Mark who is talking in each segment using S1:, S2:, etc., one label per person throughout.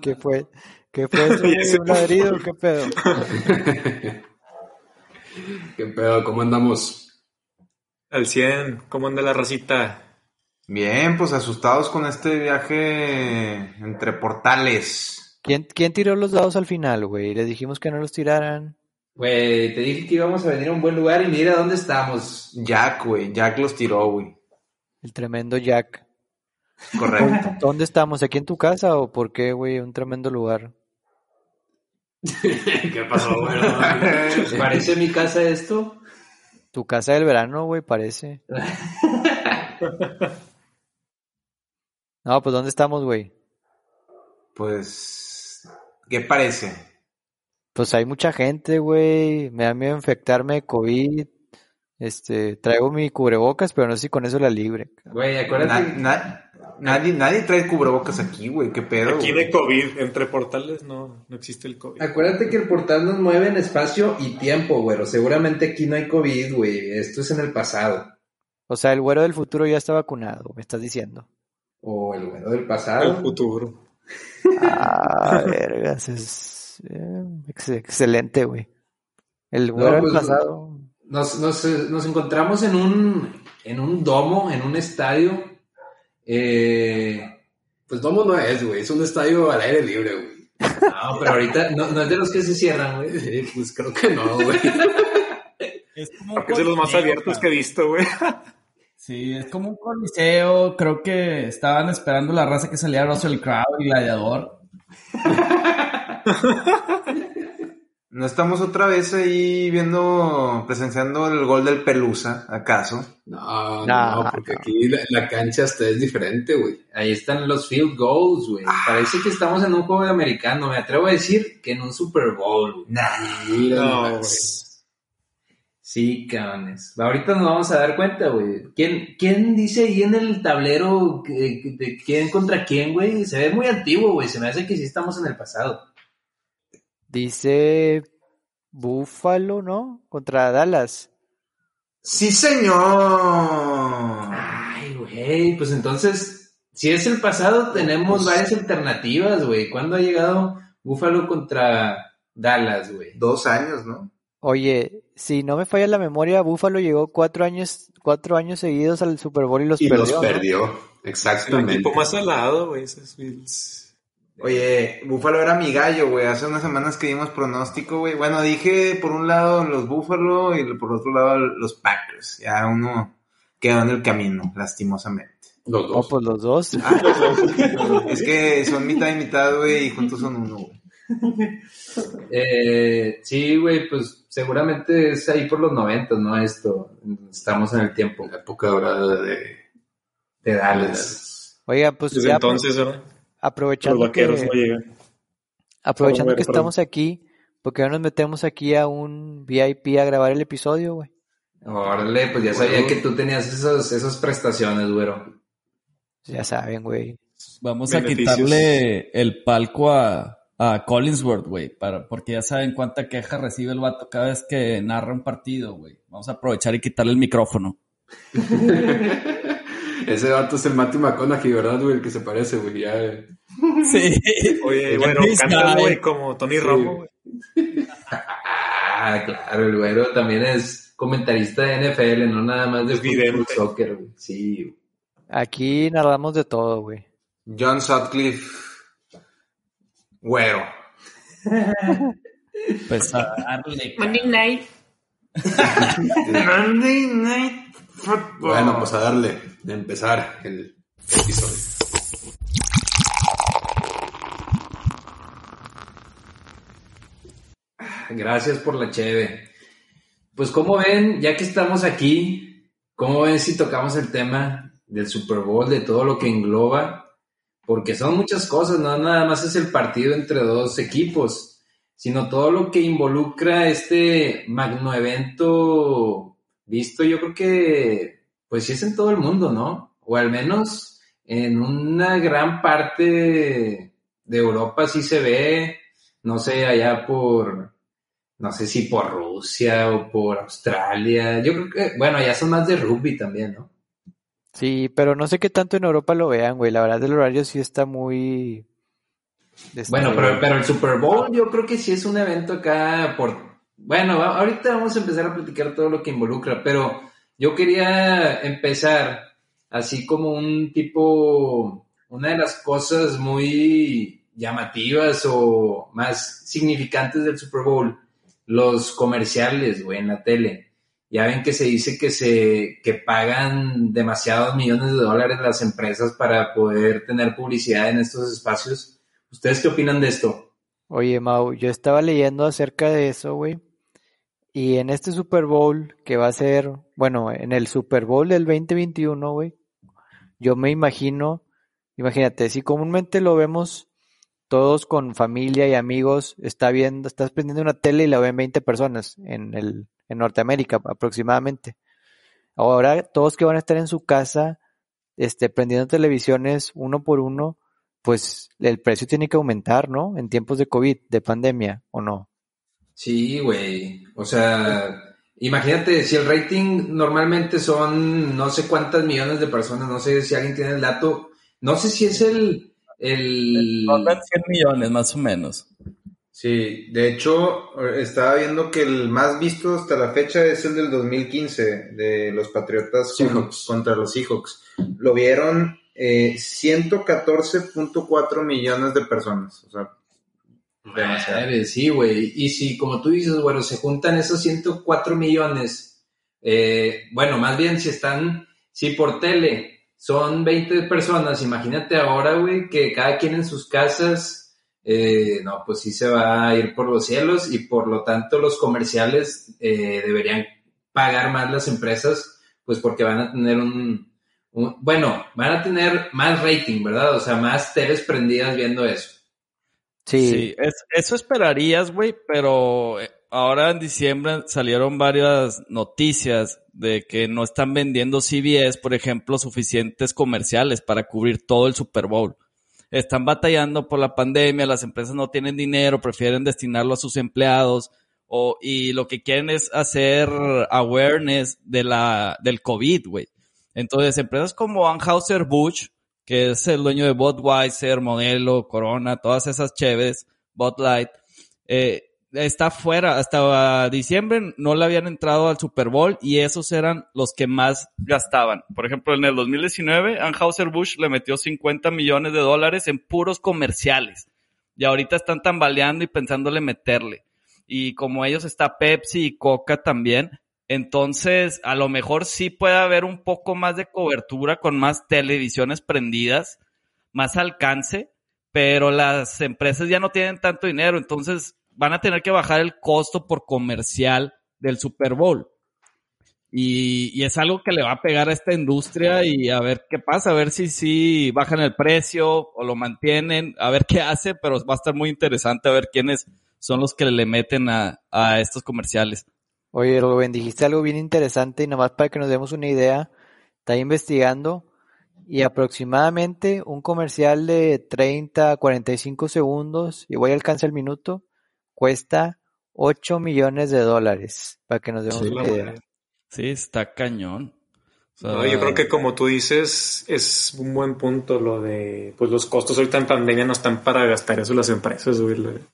S1: ¿Qué fue? ¿Qué fue eso? ¿Un ladrido? ¿Qué pedo?
S2: ¿Qué pedo? ¿Cómo andamos?
S3: Al 100, ¿cómo anda la racita?
S4: Bien, pues asustados con este viaje entre portales.
S1: ¿Quién, quién tiró los dados al final, güey? Le dijimos que no los tiraran.
S2: Güey, te dije que íbamos a venir a un buen lugar y mira dónde estamos.
S4: Jack, güey. Jack los tiró, güey.
S1: El tremendo Jack.
S4: Correcto.
S1: ¿Dónde estamos? ¿Aquí en tu casa o por qué, güey? Un tremendo lugar.
S2: ¿Qué pasó, güey? ¿Parece mi casa esto?
S1: Tu casa del verano, güey, parece. No, pues ¿dónde estamos, güey?
S4: Pues, ¿qué parece?
S1: Pues hay mucha gente, güey. Me da miedo infectarme de COVID. Este, traigo mi cubrebocas, pero no sé si con eso la libre.
S2: Güey, acuérdate.
S4: Na- na- nadie, nadie trae cubrebocas aquí, güey. ¿Qué pedo?
S3: Aquí
S4: güey?
S3: de COVID, entre portales no, no existe el COVID.
S2: Acuérdate que el portal nos mueve en espacio y tiempo, güero. Seguramente aquí no hay COVID, güey. Esto es en el pasado.
S1: O sea, el güero del futuro ya está vacunado, me estás diciendo.
S2: O el güero del
S3: El
S2: pasado.
S3: futuro.
S1: Ah, vergas, es eh, ex- excelente, güey. El güero del
S2: pues,
S1: pasado.
S2: Nos, nos, nos encontramos en un, en un domo, en un estadio. Eh,
S5: Pues domo no es, güey. Es un estadio al aire libre, güey.
S2: no, pero ahorita no, no es de los que se cierran, güey.
S5: Pues creo que no, güey.
S6: Es como un
S3: Es de los más abiertos que he visto, güey.
S6: Sí, es como un coliseo. Creo que estaban esperando la raza que salía Russell Crowe y Gladiador.
S4: ¿No estamos otra vez ahí viendo, presenciando el gol del Pelusa, acaso?
S5: No,
S1: No,
S5: no, porque aquí la, la cancha hasta es diferente, güey.
S2: Ahí están los field goals, güey. Parece que estamos en un juego de americano. Me atrevo a decir que en un Super Bowl, güey.
S5: Mira,
S3: No,
S5: nomás.
S2: Sí, cabrones. Ahorita nos vamos a dar cuenta, güey. ¿Quién, ¿Quién dice ahí en el tablero de quién contra quién, güey? Se ve muy antiguo, güey. Se me hace que sí estamos en el pasado.
S1: Dice Búfalo, ¿no? Contra Dallas.
S4: ¡Sí, señor!
S2: Ay, güey. Pues entonces, si es el pasado, tenemos
S5: Pues-
S2: varias alternativas, güey. ¿Cuándo ha llegado Buffalo contra Dallas, güey?
S4: Dos años, ¿no?
S1: Oye, si no me falla la memoria, Búfalo llegó cuatro años, cuatro años seguidos al Super Bowl y los
S5: Y
S1: perdió.
S5: los
S1: ¿no?
S5: perdió.
S3: El
S5: Exactamente.
S3: equipo más salado, güey. Esos Bills.
S4: Oye, Búfalo era mi gallo, güey. Hace unas semanas que dimos pronóstico, güey. Bueno, dije por un lado los Búfalo y por otro lado los Packers. Ya uno quedó en el camino, lastimosamente.
S5: Los
S1: Oh,
S5: dos.
S1: pues los dos.
S4: Es que son mitad y mitad, güey, y juntos son uno, güey.
S2: Eh, sí, güey, pues seguramente es ahí por los 90, ¿no? Esto. Estamos en el tiempo
S5: La época dorada de,
S2: de Dallas.
S1: Oiga, pues
S3: Desde
S1: ya
S3: entonces, ¿verdad? Los
S1: aprovechando
S3: vaqueros
S1: que,
S3: no llegan.
S1: aprovechando que
S3: perdón.
S1: estamos aquí, porque no nos metemos aquí a un VIP a grabar el episodio, güey.
S2: Órale, pues ya sabía que tú tenías esos, esas prestaciones, güero.
S1: Ya saben, güey.
S6: Vamos
S3: Beneficios.
S6: a quitarle el palco a, a Collinsworth, güey, para, porque ya saben cuánta queja recibe el vato cada vez que narra un partido, güey. Vamos a aprovechar y quitarle el micrófono.
S5: Ese vato es el Matthew McConaughey, ¿verdad, güey? El que se parece, güey. Ya, eh.
S6: Sí.
S3: Oye, bueno, canta, güey, como Tony Romo, güey.
S2: Ah, claro, el güero también es comentarista de NFL, no nada más de fútbol, soccer, güey. Sí, güey.
S1: Aquí narramos de todo, güey.
S4: John Sutcliffe. Güero.
S6: Pues a darle.
S4: Monday Night Football.
S5: Bueno, pues a darle, de empezar el episodio.
S2: Gracias por la cheve. Pues como ven, ya que estamos aquí, ¿cómo ven si tocamos el tema del Super Bowl, de todo lo que engloba? Porque son muchas cosas, no nada más es el partido entre dos equipos, sino todo lo que involucra este magno evento visto, yo creo que, pues sí es en todo el mundo, ¿no? O al menos en una gran parte de Europa sí se ve, no sé, allá por, no sé si por Rusia o por Australia. Yo creo que, bueno, ya son más de rugby también, ¿no?
S1: Sí, pero no sé qué tanto en Europa lo vean, güey. La verdad, el horario sí está muy.
S2: Bueno, pero, pero el Super Bowl yo creo que sí es un evento acá por... Bueno, ahorita vamos a empezar a platicar todo lo que involucra, pero yo quería empezar así como un tipo, una de las cosas muy llamativas o más significantes del Super Bowl, los comerciales, güey, en la tele. Ya ven que se dice que se que pagan demasiados millones de dólares las empresas para poder tener publicidad en estos espacios. ¿Ustedes qué opinan de esto?
S1: Oye, Mau, yo estaba leyendo acerca de eso, güey. Y en este Super Bowl, que va a ser, bueno, en el Super Bowl del 2021, güey, yo me imagino, imagínate, si comúnmente lo vemos todos con familia y amigos, está viendo, estás prendiendo una tele y la ven 20 personas en el, en Norteamérica aproximadamente. Ahora, todos que van a estar en su casa, este, prendiendo televisiones uno por uno, pues el precio tiene que aumentar, ¿no? En tiempos de COVID, de pandemia, ¿o no?
S2: Sí, güey. O sea, imagínate, si el rating normalmente son no sé cuántas millones de personas, no sé si alguien tiene el dato, no sé si es el... el...
S6: Rondan 100 millones, más o menos.
S4: Sí, de hecho, estaba viendo que el más visto hasta la fecha es el del 2015, de los Patriotas
S2: Seahawks.
S4: contra los Seahawks. Lo vieron eh, 114.4 millones de personas. O sea, demasiado.
S2: Sí, güey. Y si, como tú dices, bueno, se juntan esos 104 millones, eh, bueno, más bien si están, si por tele son 20 personas, imagínate ahora, güey, que cada quien en sus casas, eh, no, pues sí se va a ir por los cielos y por lo tanto los comerciales eh, deberían pagar más las empresas, pues porque van a tener un, un- bueno, van a tener más rating, ¿verdad? O sea, más teles prendidas viendo eso.
S1: Sí,
S6: Sí, es- eso esperarías, güey, pero eh, ahora en diciembre salieron varias noticias de que no están vendiendo CBS, por ejemplo, suficientes comerciales para cubrir todo el Super Bowl. Están batallando por la pandemia, las empresas no tienen dinero, prefieren destinarlo a sus empleados o, y lo que quieren es hacer awareness de la, del COVID, güey. Entonces, empresas como Anheuser-Busch, que es el dueño de Budweiser, Modelo, Corona, todas esas chéves, Bud Light, eh, está fuera, hasta diciembre no le habían entrado al Super Bowl y esos eran los que más gastaban. Por ejemplo, en el 2019, Anheuser-Busch le metió 50 millones de dólares en puros comerciales. Y ahorita están tambaleando y pensándole meterle. Y como ellos está Pepsi y Coca también, entonces a lo mejor sí puede haber un poco más de cobertura con más televisiones prendidas, más alcance, pero las empresas ya no tienen tanto dinero, entonces van a tener que bajar el costo por comercial del Super Bowl. Y, es algo que le va a pegar a esta industria y a ver qué pasa, a ver si sí bajan el precio o lo mantienen, a ver qué hace, pero va a estar muy interesante a ver quiénes son los que le meten a estos comerciales.
S1: Oye, Rubén, dijiste algo bien interesante y nomás para que nos demos una idea, está investigando y aproximadamente un comercial de 30 a 45 segundos, igual alcanza el minuto, cuesta 8 millones de dólares, para que nos demos
S5: Sí,
S1: una idea.
S5: madre.
S6: Sí, está cañón. O sea,
S3: No, yo creo que como tú dices, es un buen punto lo de, pues los costos ahorita en pandemia no están para gastar eso las empresas,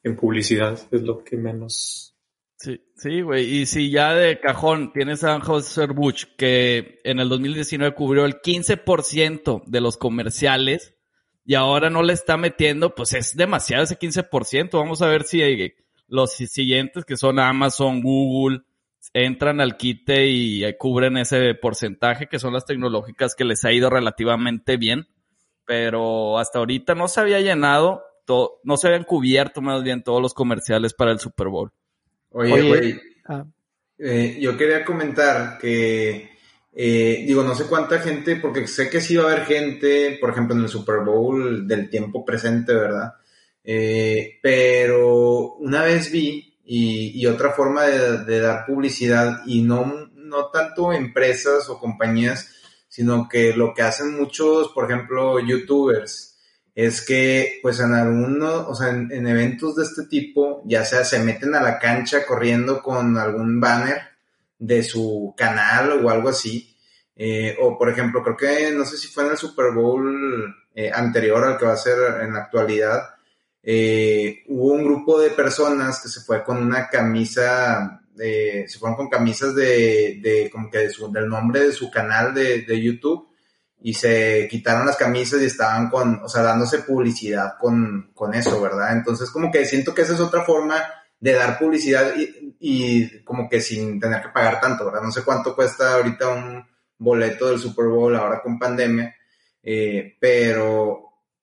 S3: en publicidad, es lo que menos.
S6: Sí, sí, güey. Y si ya de cajón tienes a Anheuser Busch que en el 2019 cubrió el 15% de los comerciales y ahora no le está metiendo, pues es demasiado ese 15%. Vamos a ver si los siguientes que son Amazon, Google, entran al quite y eh, cubren ese porcentaje que son las tecnológicas que les ha ido relativamente bien. Pero hasta ahorita no se había llenado, no se habían cubierto más bien todos los comerciales para el Super Bowl.
S4: Oye,
S1: Oye,
S4: güey,
S1: ah,
S4: eh, yo quería comentar que, eh, digo, no sé cuánta gente, porque sé que sí va a haber gente, por ejemplo, en el Super Bowl del tiempo presente, ¿verdad? Eh, pero una vez vi, y, y otra forma de, de dar publicidad, y no, no tanto empresas o compañías, sino que lo que hacen muchos, por ejemplo, youtubers, es que pues en algunos, o sea, en, en eventos de este tipo, ya sea se meten a la cancha corriendo con algún banner de su canal o algo así, eh, o por ejemplo, creo que no sé si fue en el Super Bowl eh, anterior al que va a ser en la actualidad, eh, hubo un grupo de personas que se fue con una camisa, de, se fueron con camisas de, de como que de su- del nombre de su canal de, de YouTube y se quitaron las camisas y estaban con, o sea, dándose publicidad con, con eso, ¿verdad? Entonces como que siento que esa es otra forma de dar publicidad y, y como que sin tener que pagar tanto, ¿verdad? No sé cuánto cuesta ahorita un boleto del Super Bowl ahora con pandemia, eh, pero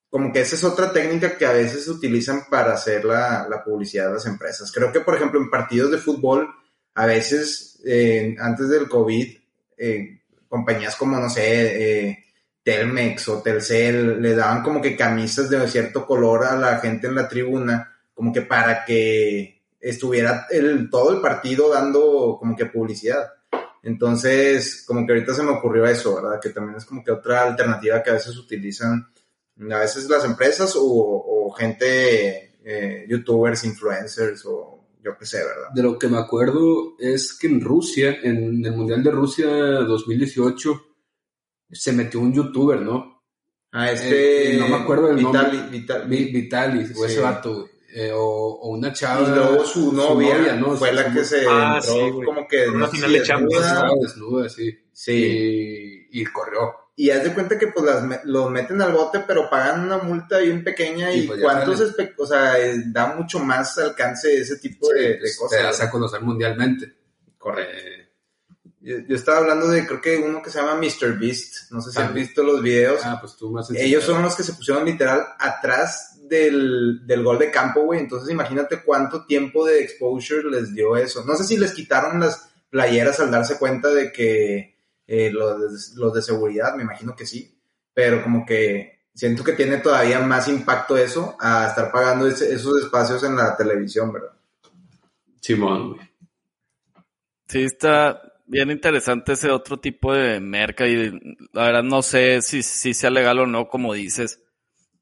S4: como que esa es otra técnica que a veces utilizan para hacer la, la publicidad de las empresas. Creo que, por ejemplo, en partidos de fútbol, a veces, eh, antes del COVID, eh, compañías como, no sé, Telmex o Telcel le daban como que camisas de cierto color a la gente en la tribuna, como que para que estuviera el, todo el partido dando como que publicidad. Entonces, como que ahorita se me ocurrió eso, ¿verdad? Que también es como que otra alternativa que a veces utilizan, a veces las empresas o, gente, eh, youtubers, influencers o yo qué sé, ¿verdad?
S5: De lo que me acuerdo es que en Rusia, en el Mundial de Rusia 2018, se metió un youtuber, ¿no?
S4: Ah, este...
S5: Eh, no me acuerdo del
S4: Vitali-
S5: nombre.
S4: Vitali-
S5: Vi- Vitalis, o ese
S4: Sí.
S5: vato, güey. Eh, o, o una chava.
S4: Y luego su novia,
S5: ¿no?
S4: fue la que se
S3: Ah,
S4: entró
S3: sí,
S4: como que
S3: Una
S4: no
S3: final de
S4: desnuda.
S5: Desnuda, sí.
S4: Sí.
S5: Y, y corrió.
S4: Y haz de cuenta que pues las me- los meten al bote, pero pagan una multa bien pequeña y,
S5: Y pues
S4: cuántos, o sea, eh, da mucho más alcance ese tipo de, de
S5: Pues,
S4: cosas.
S5: Te das a conocer mundialmente.
S4: Correcto.
S5: Eh,
S4: Yo, yo estaba hablando de, creo que uno que se llama Mr. Beast, no sé si
S5: Ah.
S4: han visto los videos.
S5: ah, pues tú más
S4: Ellos son los que se pusieron literal atrás del, del gol de campo, güey. Entonces imagínate cuánto tiempo de exposure les dio eso. No sé si les quitaron las playeras al darse cuenta de que eh, los, de, los de seguridad, me imagino que sí. Pero como que siento que tiene todavía más impacto eso a estar pagando ese- esos espacios en la televisión, ¿verdad?
S5: Simón, güey.
S6: Sí, está bien interesante ese otro tipo de merca y la verdad no sé si, sea legal o no, como dices,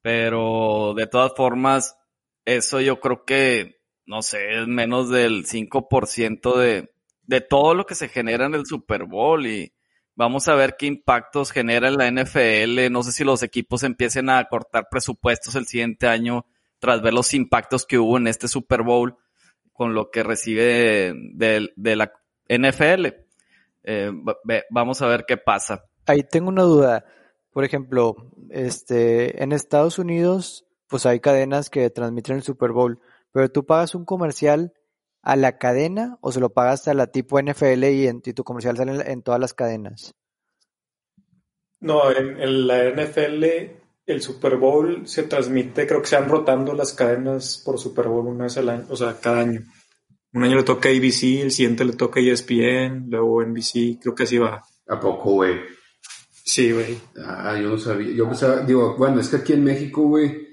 S6: pero de todas formas, eso yo creo que, no sé, es menos del 5% de, de todo lo que se genera en el Super Bowl y vamos a ver qué impactos genera en la NFL. No sé si los equipos empiecen a cortar presupuestos el siguiente año tras ver los impactos que hubo en este Super Bowl con lo que recibe de, de la NFL. Eh, vamos a ver qué pasa.
S1: Ahí tengo una duda. Por ejemplo, este, en Estados Unidos, pues hay cadenas que transmiten el Super Bowl, pero tú pagas un comercial a la cadena o se lo pagas a la tipo NFL y, en, y tu comercial sale en, en todas las cadenas.
S3: No, en, en la NFL el Super Bowl se transmite, creo que se van rotando las cadenas por Super Bowl una vez al año, o sea, cada año. Un año le toca ABC, el siguiente le toca ESPN, luego NBC, creo que así va.
S5: ¿A poco, güey?
S3: Sí, güey.
S5: Ah, yo no sabía. Yo pensaba, digo, bueno, es que aquí en México, güey,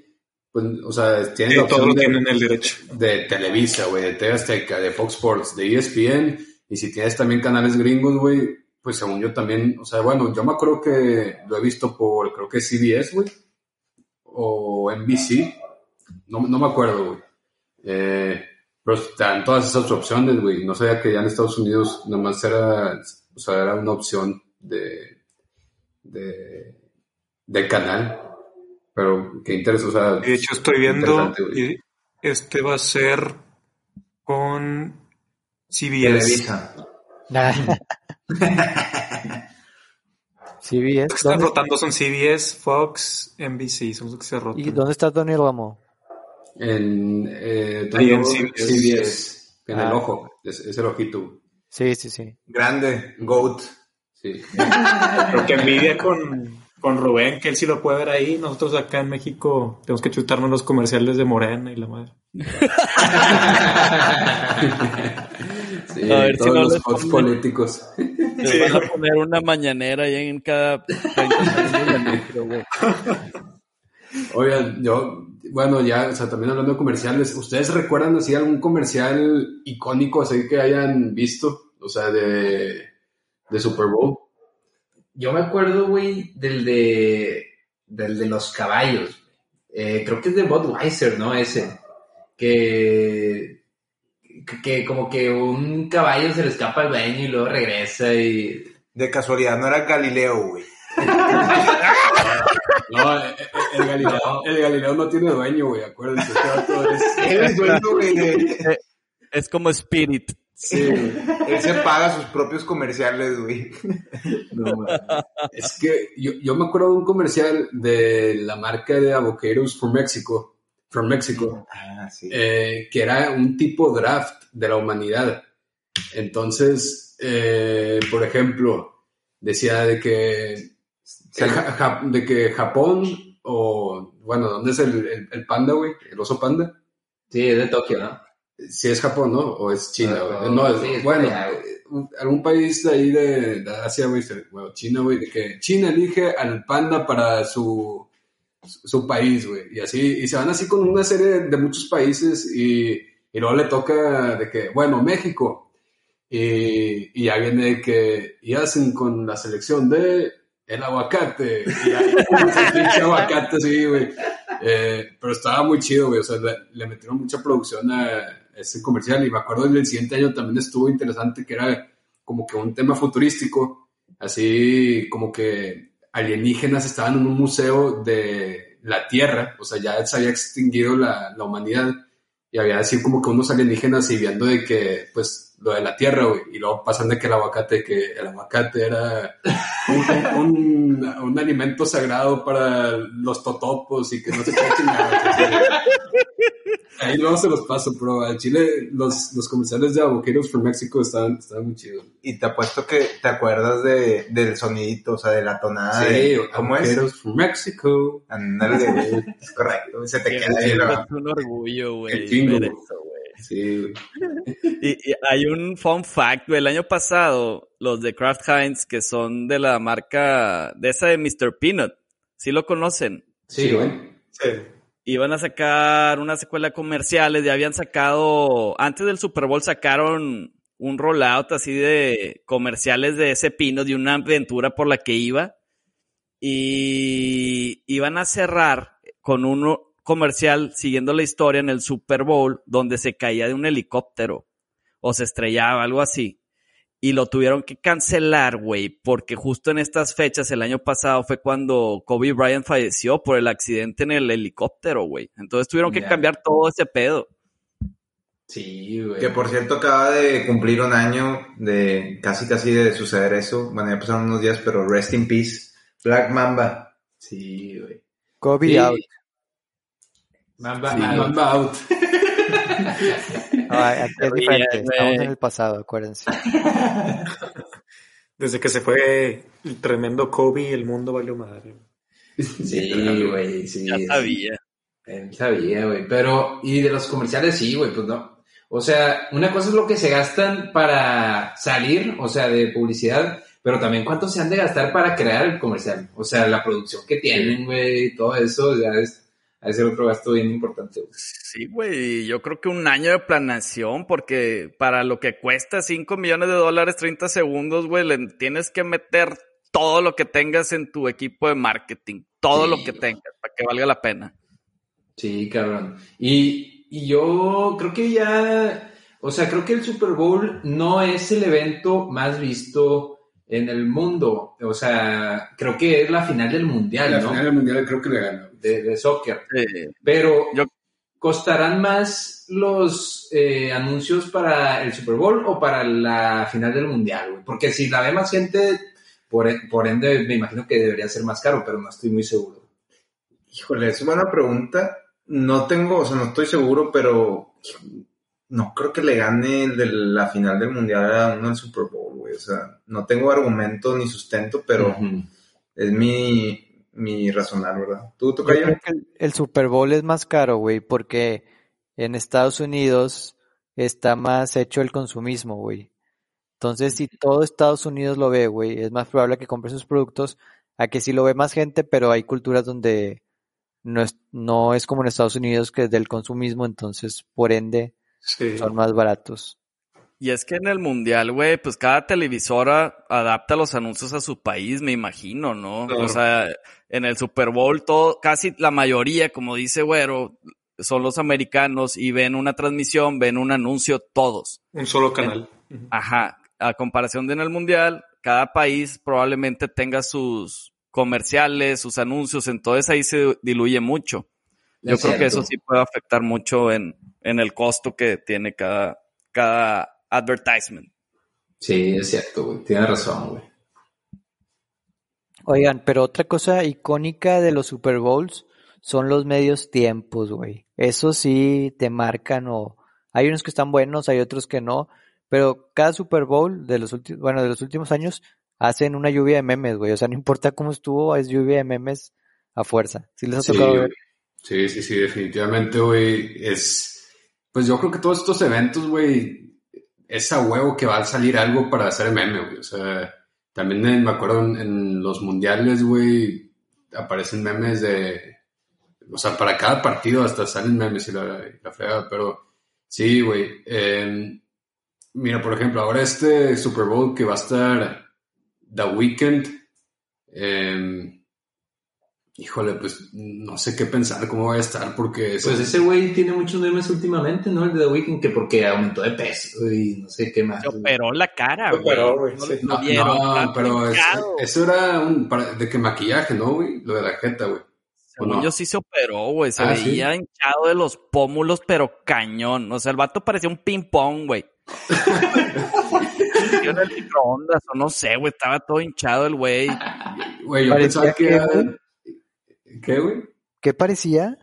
S5: pues, o sea, tienen
S3: Sí,
S5: la
S3: todos
S5: opción
S3: lo
S5: de,
S3: tienen el derecho.
S5: de Televisa, güey, de TV Azteca, de Fox Sports, de ESPN, y si tienes también canales gringos, güey, pues según yo también, o sea, bueno, yo me acuerdo que lo he visto por, creo que CBS, güey, o NBC, no, no me acuerdo, güey. Eh, pero están todas esas opciones, güey. No sabía que ya en Estados Unidos nomás era, o sea, era una opción de, de, del canal. Pero qué interesante. O sea,
S3: De hecho, estoy viendo, y este va a ser con CBS.
S4: Televisa.
S1: CBS.
S3: Los que están
S1: ¿Dónde-
S3: rotando son CBS, Fox, NBC, son los que se rotan.
S1: ¿Y dónde está Tony Romo?
S5: En, eh,
S3: Ahí en CBS.
S5: CBS, en el
S1: Ah.
S5: ojo, es, es el ojito.
S1: Sí, sí, sí.
S4: Grande, GOAT.
S5: Sí.
S3: Lo que envidia con, con Rubén, que él sí lo puede ver ahí. Nosotros acá en México tenemos que chutarnos los comerciales de Morena y la madre.
S5: Sí,
S6: A ver si
S5: todos
S6: no
S5: los
S6: les ponen-
S5: políticos.
S6: Les van a poner una mañanera ahí en cada 30 segundos de micro, güey.
S5: Oigan, yo, bueno, ya, o sea, también hablando de comerciales, ¿ustedes recuerdan así algún comercial icónico así que hayan visto? O sea, de, de Super Bowl.
S2: Yo me acuerdo, güey, del de, del de los caballos. Eh, creo que es de Budweiser, ¿no? Ese. Que, que, que como que un caballo se le escapa al baño y luego regresa y...
S4: De casualidad, no era Galileo, güey.
S5: No, eh, eh, el, Galileo, el Galileo no tiene dueño, güey, acuérdense. es-
S4: Él es dueño, güey, de-
S6: Es como Spirit.
S5: sí, güey.
S4: Él se paga sus propios comerciales, güey.
S5: No, man. es que yo, yo me acuerdo de un comercial de la marca de Avocados for Mexico, from Mexico,
S4: Ah, sí.
S5: eh, que era un tipo draft de la humanidad. Entonces, eh, por ejemplo, decía de que, Ja- de que Japón o, bueno, ¿dónde es el, el- el panda, güey? El oso panda.
S2: Sí, es de Tokio, ¿no?
S5: Si es Japón, ¿no? O es China, güey. No, es-
S2: sí, es
S5: bueno, algún país de ahí de, de Asia, güey, bueno, China, güey, de que China elige al panda para su, su país, güey. Y así, y se van así con una serie de, de muchos países y, y luego le toca de que, bueno, México. Y, y ya viene de que, y hacen con la selección de el aguacate. Y ahí, el aguacate, sí. Eh, pero estaba muy chido, güey. O sea, le, metieron mucha producción a ese comercial. Y me acuerdo del siguiente año también estuvo interesante, que era como que un tema futurístico. Así como que alienígenas estaban en un museo de la Tierra. O sea, ya se había extinguido la, la humanidad. Y había así como que unos alienígenas y viendo de que, pues, lo de la Tierra, güey. Y luego pasan de que el aguacate, que el aguacate era un, un- alimento sagrado para los totopos y que no sé qué chingados. Ahí luego se los paso, pero al Chile los, los comerciales de Avocados for Mexico estaban, estaban muy chidos.
S4: Y te apuesto que te acuerdas de, del sonidito, o sea, de la tonada. de, ¿Cómo es?
S5: Avocados for Mexico.
S4: Ándale, güey. Es correcto. Se te queda ahí,
S6: Es un orgullo, güey.
S5: El. Sí, güey.
S6: Y, y hay un fun fact, güey. El año pasado, los de Kraft Heinz, que son de la marca, de esa de Mr. Peanut, ¿sí lo conocen?
S5: Sí, güey.
S3: Sí.
S6: Iban a sacar una secuela de comerciales, ya habían sacado, antes del Super Bowl sacaron un rollout así de comerciales de ese pino, de una aventura por la que iba. Y iban a cerrar con un comercial siguiendo la historia en el Super Bowl, donde se caía de un helicóptero o se estrellaba, algo así. Y lo tuvieron que cancelar, güey, porque justo en estas fechas, el año pasado, fue cuando Kobe Bryant falleció por el accidente en el helicóptero, güey. Entonces tuvieron que cambiar todo ese pedo.
S2: Sí, güey.
S4: Que por cierto acaba de cumplir un año de casi casi de suceder eso. Bueno, ya pasaron unos días, pero rest in peace. Black Mamba.
S2: Sí, güey.
S1: Kobe
S2: Sí.
S1: out.
S2: Mamba,
S5: Sí,
S2: Mamba.
S5: Mamba out.
S1: Aquí es diferente. Estamos en el pasado, acuérdense.
S3: Desde que se fue el tremendo Kobe, el mundo valió madre.
S2: Sí, güey, sí.
S6: Ya sabía.
S2: Él sabía, güey. Pero, y de los comerciales, sí, güey, pues no. O sea, una cosa es lo que se gastan para salir, o sea, de publicidad, pero también cuánto se han de gastar para crear el comercial. O sea, la producción que tienen, güey, todo eso, ya es, de ser otro gasto bien importante, güey.
S6: Sí, güey, yo creo que un año de planeación, porque para lo que cuesta 5 millones de dólares 30 segundos, güey, le tienes que meter todo lo que tengas en tu equipo de marketing, todo
S2: Sí,
S6: lo que tengas, para que valga la pena.
S2: Sí, cabrón. Y, y yo creo que ya, o sea, creo que el Super Bowl no es el evento más visto en el mundo, o sea, creo que es la final del mundial,
S5: la
S2: ¿no?
S5: final del mundial creo que le gana.
S2: De, de soccer. Pero
S6: Yo-
S2: ¿costarán más los eh, anuncios para el Super Bowl o para la final del mundial, güey? Porque si la ve más gente, por, e- por ende me imagino que debería ser más caro, pero no estoy muy seguro.
S4: Híjole, es buena pregunta. No tengo, o sea, no estoy seguro, pero no creo que le gane el de la final del mundial a uno del Super Bowl, güey. O sea, no tengo argumento ni sustento, pero es mi, mi razonar, ¿verdad? ¿Tú,
S1: Yo
S4: Tocayo?
S1: creo que el, el Super Bowl es más caro, güey, porque en Estados Unidos está más hecho el consumismo, güey. Entonces, si todo Estados Unidos lo ve, güey, es más probable que compre sus productos a que si lo ve más gente, pero hay culturas donde no es, no es como en Estados Unidos que es del consumismo, entonces, por ende,
S3: Sí.
S1: son más baratos.
S6: Y es que en el mundial, güey, pues cada televisora adapta los anuncios a su país, me imagino, ¿no?
S3: Claro.
S6: O sea, en el Super Bowl, todo, casi la mayoría, como dice Güero, son los americanos y ven una transmisión, ven un anuncio todos.
S3: Un solo canal.
S6: Ajá. A comparación de en el mundial, cada país probablemente tenga sus comerciales, sus anuncios, entonces ahí se diluye mucho. Yo
S2: Es
S6: creo que eso sí puede afectar mucho en, en el costo que tiene cada, cada advertisement.
S2: Sí, es cierto, güey. Tienes razón, güey.
S1: Oigan, pero otra cosa icónica de los Super Bowls son los medios tiempos, güey. Eso sí te marcan o hay unos que están buenos, hay otros que no, pero cada Super Bowl de los últimos, bueno, de los últimos años hacen una lluvia de memes, güey. O sea, no importa cómo estuvo, es lluvia de memes a fuerza. Sí les ha
S5: Sí,
S1: tocado
S5: güey.
S1: ver.
S5: sí, sí, sí, definitivamente, güey. Es, pues yo creo que todos estos eventos, güey, es a huevo que va a salir algo para hacer meme, güey. O sea, también me acuerdo en, los mundiales, güey, aparecen memes de, o sea, para cada partido hasta salen memes y la, la pero sí, güey. eh, mira, por ejemplo, ahora este Super Bowl que va a estar The Weeknd, eh, Híjole, pues no sé qué pensar, cómo va a estar, porque
S2: Pues ese güey tiene muchos memes últimamente, ¿no? El de The Weeknd, que porque aumentó de peso y no sé qué más.
S6: Se operó la cara,
S3: Se
S6: güey.
S3: operó, güey,
S6: No
S3: sí.
S5: No, no,
S6: está
S5: pero es- eso era un, para- de que maquillaje, ¿no, güey? Lo de la jeta, güey. No?
S6: yo sí se operó, güey. Se
S5: Ah, ¿sí?
S6: veía hinchado de los pómulos, pero cañón. O sea, el vato parecía un ping-pong, güey. En el microondas, o no sé, güey. Estaba todo hinchado el güey.
S5: Güey, yo
S1: Parecía
S5: pensaba que
S1: que,
S5: era... ¿Qué, güey?
S1: ¿Qué parecía?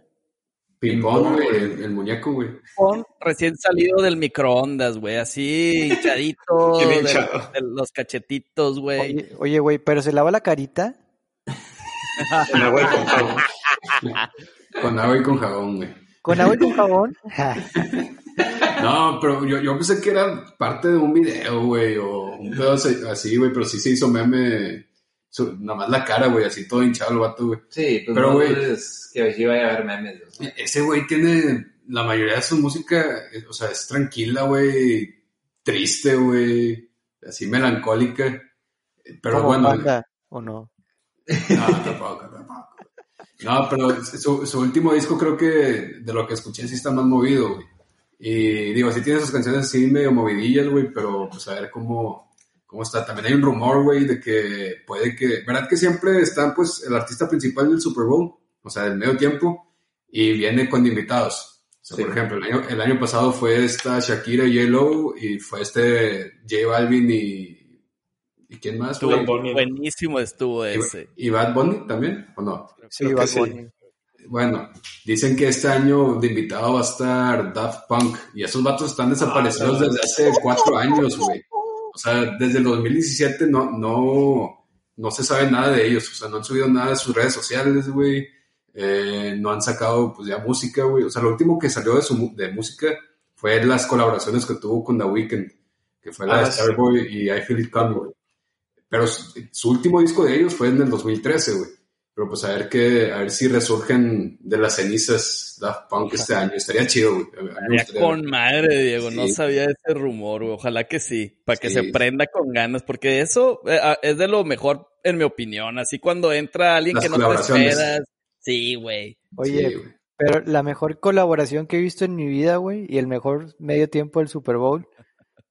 S5: Ping-pong, güey, el, el muñeco, güey.
S6: Ping-pong recién salido del microondas, güey. Así hinchadito. De- de los cachetitos, güey.
S1: Oye, güey, pero se lava la carita.
S3: En agua y con jabón.
S5: Con agua y con jabón, güey.
S1: Con agua y con jabón.
S5: No, pero yo, yo pensé que era parte de un video, güey, o un pedo así, así, güey, pero sí se hizo meme, su- nada más la cara, güey, así todo hinchado el vato, güey.
S2: Sí, pues
S5: Pero,
S2: no
S5: güey.
S2: dudes que allí vaya a haber memes. güey.
S5: Ese güey tiene, la mayoría de su música, eh, o sea, es tranquila, güey, triste, güey, así melancólica, pero
S1: Como
S5: bueno,
S1: ¿o no?
S5: no, tampoco, tampoco. No, pero su, su último disco creo que de lo que escuché sí está más movido, güey. Y digo, sí tiene sus canciones así medio movidillas, güey, pero pues a ver cómo, cómo está. También hay un rumor, güey, de que puede que, ¿verdad que siempre está pues el artista principal del Super Bowl? O sea, del medio tiempo, y viene con invitados. O sea,
S2: Sí.
S5: por ejemplo, el año, el año pasado fue esta Shakira y Yellow, y fue este J Balvin y... ¿Y quién más?
S6: Estuvo buenísimo estuvo ese.
S5: ¿Y Bad Bunny también? ¿O no?
S1: Sí,
S3: Creo
S1: Bad
S3: sí.
S1: Bunny.
S5: Bueno, dicen que este año de invitado va a estar Daft Punk y esos vatos están desaparecidos
S3: Ah,
S5: desde hace cuatro años, güey. O sea, desde el 2017 no, no, no se sabe nada de ellos. O sea, no han subido nada de sus redes sociales, güey. Eh, no han sacado, pues ya música, güey. O sea, lo último que salió de, su, de música fue las colaboraciones que tuvo con The Weeknd, que fue la
S3: Ah,
S5: de
S3: sí.
S5: Starboy y I Feel It Coming, güey. Pero su, su último disco de ellos fue en el 2013, güey. Pero pues a ver que, a ver si resurgen de las cenizas Daft Punk este año. Estaría chido, güey.
S6: Estaría con
S5: ver.
S6: madre, Diego. No sabía ese rumor, güey. Ojalá que sí. Para que
S5: Sí.
S6: se prenda con ganas. Porque eso eh, ah, es de lo mejor, en mi opinión. Así cuando entra alguien
S5: Las
S6: que no te esperas. Sí, güey.
S1: Oye,
S5: Sí, güey.
S1: pero la mejor colaboración que he visto en mi vida, güey, y el mejor medio tiempo del Super Bowl,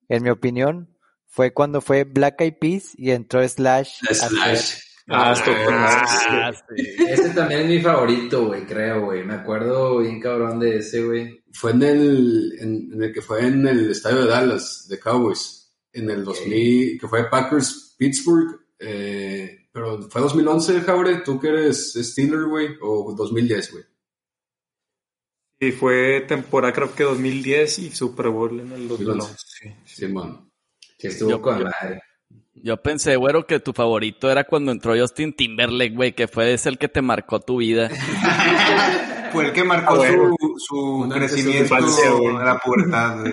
S1: en mi opinión, fue cuando fue Black Eyed Peas y entró Slash. a hacer-
S5: Slash.
S3: Ah, esto
S6: Ah, sí.
S2: Ese también es mi favorito, güey, creo, güey. Me acuerdo bien cabrón de ese, güey.
S5: Fue en el, en, en el que fue en el estadio de Dallas, de Cowboys, en el 2000, que fue Packers Pittsburgh, eh, pero fue 2011, Jaure, tú que eres Steeler, güey, o 2010, güey.
S3: Y fue temporada creo que 2010 y Super Bowl en el 2011. Sí.
S5: Simón.
S2: Sí, estuvo
S6: Yo-
S2: con
S6: yo-
S2: madre.
S6: Yo pensé, güero, que tu favorito era cuando entró Justin Timberlake, güey, que fue ese el que te marcó tu vida.
S4: Fue el que marcó
S3: Ah, bueno.
S4: su, su crecimiento en la pubertad, güey.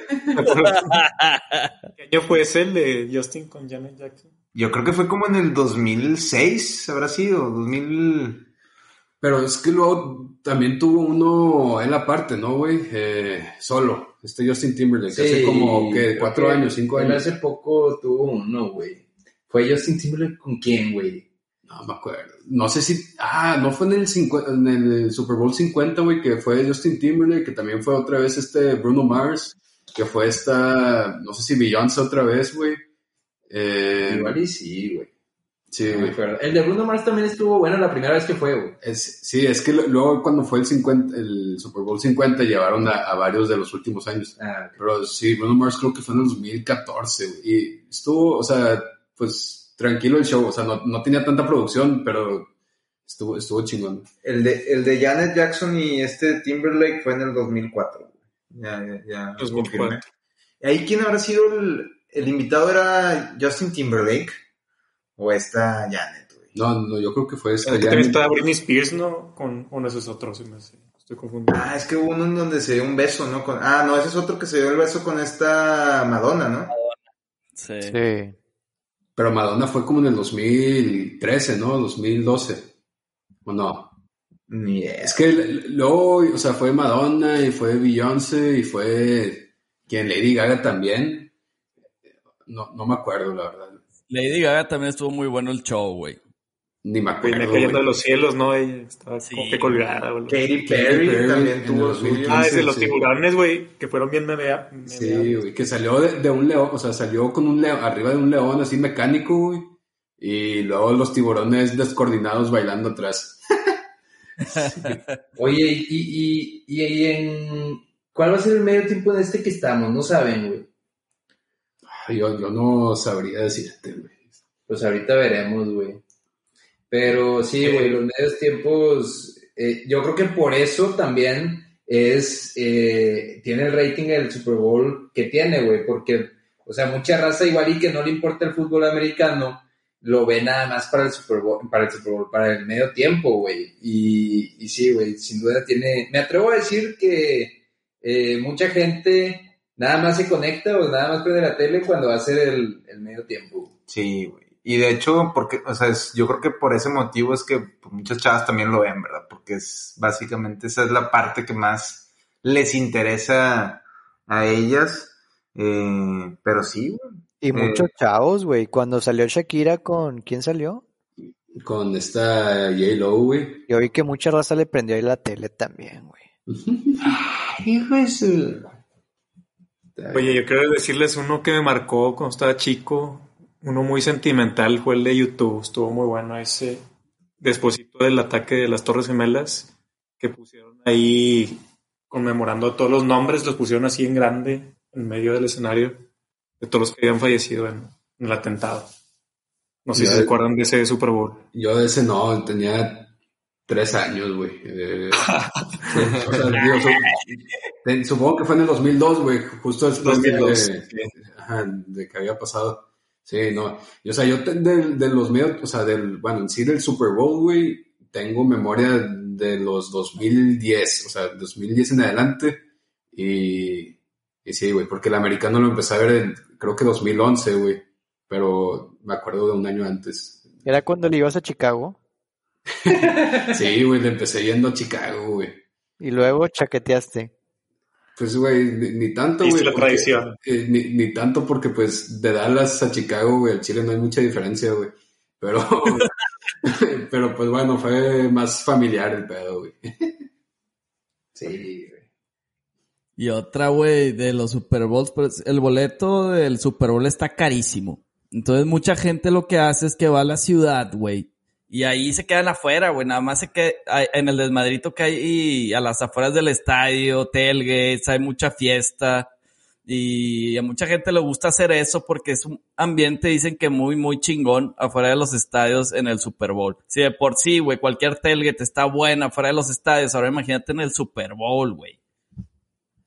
S3: ¿Qué año fue ese el de Justin con Janet Jackson?
S4: Yo creo que fue como en el 2006, habrá sido, 2000...
S5: Pero es que luego también tuvo uno en la parte, ¿no, güey? Eh, solo, este Justin Timberlake, hace como, que ¿Cuatro
S2: que
S5: años, cinco años?
S2: hace poco tuvo uno, güey. Fue Justin Timberlake con quién, güey.
S5: No me acuerdo. No sé si. Ah, no fue en el, cincu- en el Super Bowl 50, güey, que fue Justin Timberlake, que también fue otra vez este Bruno Mars, que fue esta. No sé si Beyoncé otra vez, güey. Eh,
S2: Igual y sí, güey.
S5: sí,
S2: No me
S5: güey.
S2: acuerdo. El de Bruno Mars también estuvo bueno la primera vez que fue, güey.
S5: Es, sí, es que luego cuando fue el, 50, el Super Bowl 50 llevaron a, a varios de los últimos años.
S2: Ah,
S5: Pero sí, Bruno Mars creo que fue en el 2014, güey. Y estuvo, o sea, pues tranquilo el show. O sea, no, no tenía tanta producción, pero estuvo, estuvo chingón.
S4: El de, el de Janet Jackson y este Timberlake fue en el 2004. güey. Ya, ya, ya.
S3: 2004.
S4: confirmé. ¿Ahí quién habrá sido el, el invitado? ¿Era Justin Timberlake? ¿O esta Janet, güey?
S5: No, no, yo creo que fue este.
S3: Es que
S5: ya-
S3: también está Britney Spears, ¿no? Con uno de esos otros, se me hace. Estoy confundido.
S4: Ah, es que hubo uno en donde se dio un beso, ¿no? Con, ah, no, ese es otro que se dio el beso con esta Madonna, ¿no?
S6: Sí.
S1: Sí.
S5: Pero Madonna fue como en el 2013, ¿no? 2012. ¿O no?
S4: Ni idea.
S5: Es que luego, o sea, fue Madonna y fue Beyoncé y fue quien Lady Gaga también. No, no me acuerdo, la verdad.
S6: Lady Gaga también estuvo muy bueno el show, güey.
S5: Ni me
S3: Venía
S5: acuerdo.
S3: cayendo
S5: güey.
S3: de los cielos, ¿no? Ella estaba
S6: Sí,
S3: como que colgada, güey.
S4: Katy Perry,
S5: Perry
S4: también tuvo.
S5: 2015.
S3: Ah, es de los
S5: Sí.
S3: tiburones, güey, que fueron bien mea.
S5: Sí, güey, que salió de, de un león, o sea, salió con un león, arriba de un león así mecánico, güey. Y luego los tiburones descoordinados bailando atrás.
S2: Oye, y, y, y, y en... ¿Cuál va a ser el medio tiempo de este que estamos? No saben, güey.
S5: Ay, Yo, yo no sabría decirte, güey.
S2: Pues ahorita veremos, güey. Pero sí, güey, los medios tiempos, eh, yo creo que por eso también es, eh, tiene el rating del Super Bowl que tiene, güey, porque, o sea, mucha raza igual y que no le importa el fútbol americano, lo ve nada más para el Super Bowl, para el Super Bowl, para el medio tiempo, güey. Y, y sí, güey, sin duda tiene, me atrevo a decir que eh, mucha gente nada más se conecta o nada más prende la tele cuando va a ser el, el medio tiempo.
S4: Sí, güey. Y de hecho, porque, o sea, es- yo creo que por ese motivo es que pues, muchas chavas también lo ven, ¿verdad? Porque es básicamente esa es la parte que más les interesa a ellas. Eh, pero sí, güey.
S1: Y
S4: Eh.
S1: muchos chavos, güey. Cuando salió Shakira con... ¿Quién salió?
S5: Con esta J-Lo, güey.
S1: Yo vi que mucha raza le prendió ahí la tele también, güey.
S4: Hijo de su-
S3: Oye, yo quiero decirles uno que me marcó cuando estaba chico, uno muy sentimental, fue el de YouTube. Estuvo muy bueno ese, despuésito del ataque de las Torres Gemelas, que pusieron ahí conmemorando todos los nombres, los pusieron así en grande, en medio del escenario, de todos los que habían fallecido en, en el atentado. No sé si se acuerdan de ese Super Bowl.
S5: Yo de ese no, tenía tres años, güey. Eh, o sea, digo, su- ten- supongo que fue en el 2002, güey, justo después de-
S3: 2002,
S5: de, ajá, de que había pasado. Sí, no. Y, o sea, yo te- de, de los medios, o sea, del, bueno, en sí del Super Bowl, güey, tengo memoria de los 2010, o sea, 2010 en adelante. Y, y sí, güey, porque el americano lo empecé a ver en, creo que 2011, güey. Pero me acuerdo de un año antes.
S1: ¿Era cuando le ibas a Chicago?
S5: Sí, güey, le empecé yendo a Chicago, güey.
S1: Y luego chaqueteaste.
S5: Pues, güey, ni, ni tanto, güey.
S3: la
S5: porque-
S3: tradición.
S5: eh, ni, ni tanto porque, pues, de Dallas a Chicago, güey, al Chile no hay mucha diferencia, güey. Pero, pero, pues, bueno, fue más familiar el pedo, güey.
S2: Sí, güey.
S6: Y otra, güey, de los Super Bowls, pues el boleto del Super Bowl está carísimo. Entonces mucha gente lo que hace es que va a la ciudad, güey. Y ahí se quedan afuera, güey. Nada más se queda en el desmadrito que hay a las afueras del estadio, tailgates, hay mucha fiesta. Y a mucha gente le gusta hacer eso porque es un ambiente, dicen que muy, muy chingón afuera de los estadios en el Super Bowl. Si de por sí, güey, cualquier tailgate está buena afuera de los estadios, ahora imagínate en el Super Bowl, güey.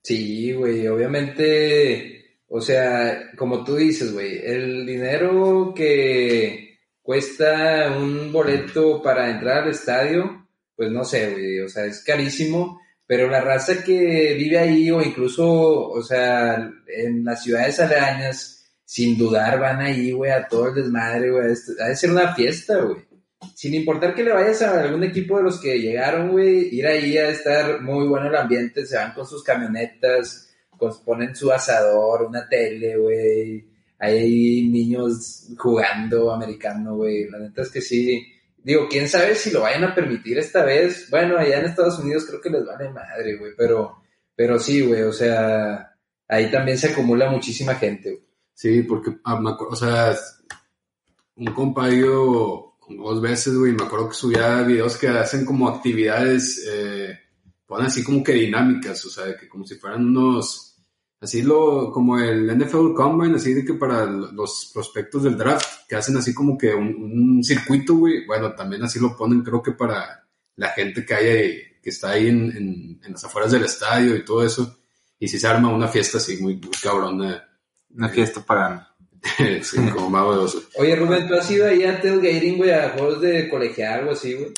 S2: Sí, güey, obviamente, o sea, como tú dices, güey, el dinero que cuesta un boleto para entrar al estadio, pues no sé, güey, o sea, es carísimo pero la raza que vive ahí o incluso, o sea, en las ciudades aledañas, sin dudar van ahí, güey, a todo el desmadre, güey. Ha de ser una fiesta, güey. Sin importar que le vayas a algún equipo de los que llegaron, güey, ir ahí a estar muy bueno el ambiente, se van con sus camionetas, ponen su asador, una tele, güey. Hay niños jugando americano, güey. La neta es que sí, Digo, quién sabe si lo vayan a permitir esta vez. Bueno, allá en Estados Unidos creo que les vale madre, güey, pero, pero sí, güey, o sea, ahí también se acumula muchísima gente.
S5: Sí, porque, ah, o sea, un compañero dos veces, güey, me acuerdo que subía videos que hacen como actividades, eh, ponen así como que dinámicas, o sea, que como si fueran unos así lo, como el NFL Combine, así de que para los prospectos del draft, que hacen así como que un, circuito, güey, bueno, también así lo ponen, creo que para la gente que hay, que está ahí en, las afueras del estadio y todo eso, y si se arma una fiesta así muy, muy cabrona.
S4: Una fiesta pagana.
S5: sí, como mago de oso.
S2: Oye, Rubén, ¿tú has ido ahí a tailgating, güey, a juegos de colegial, algo así, güey?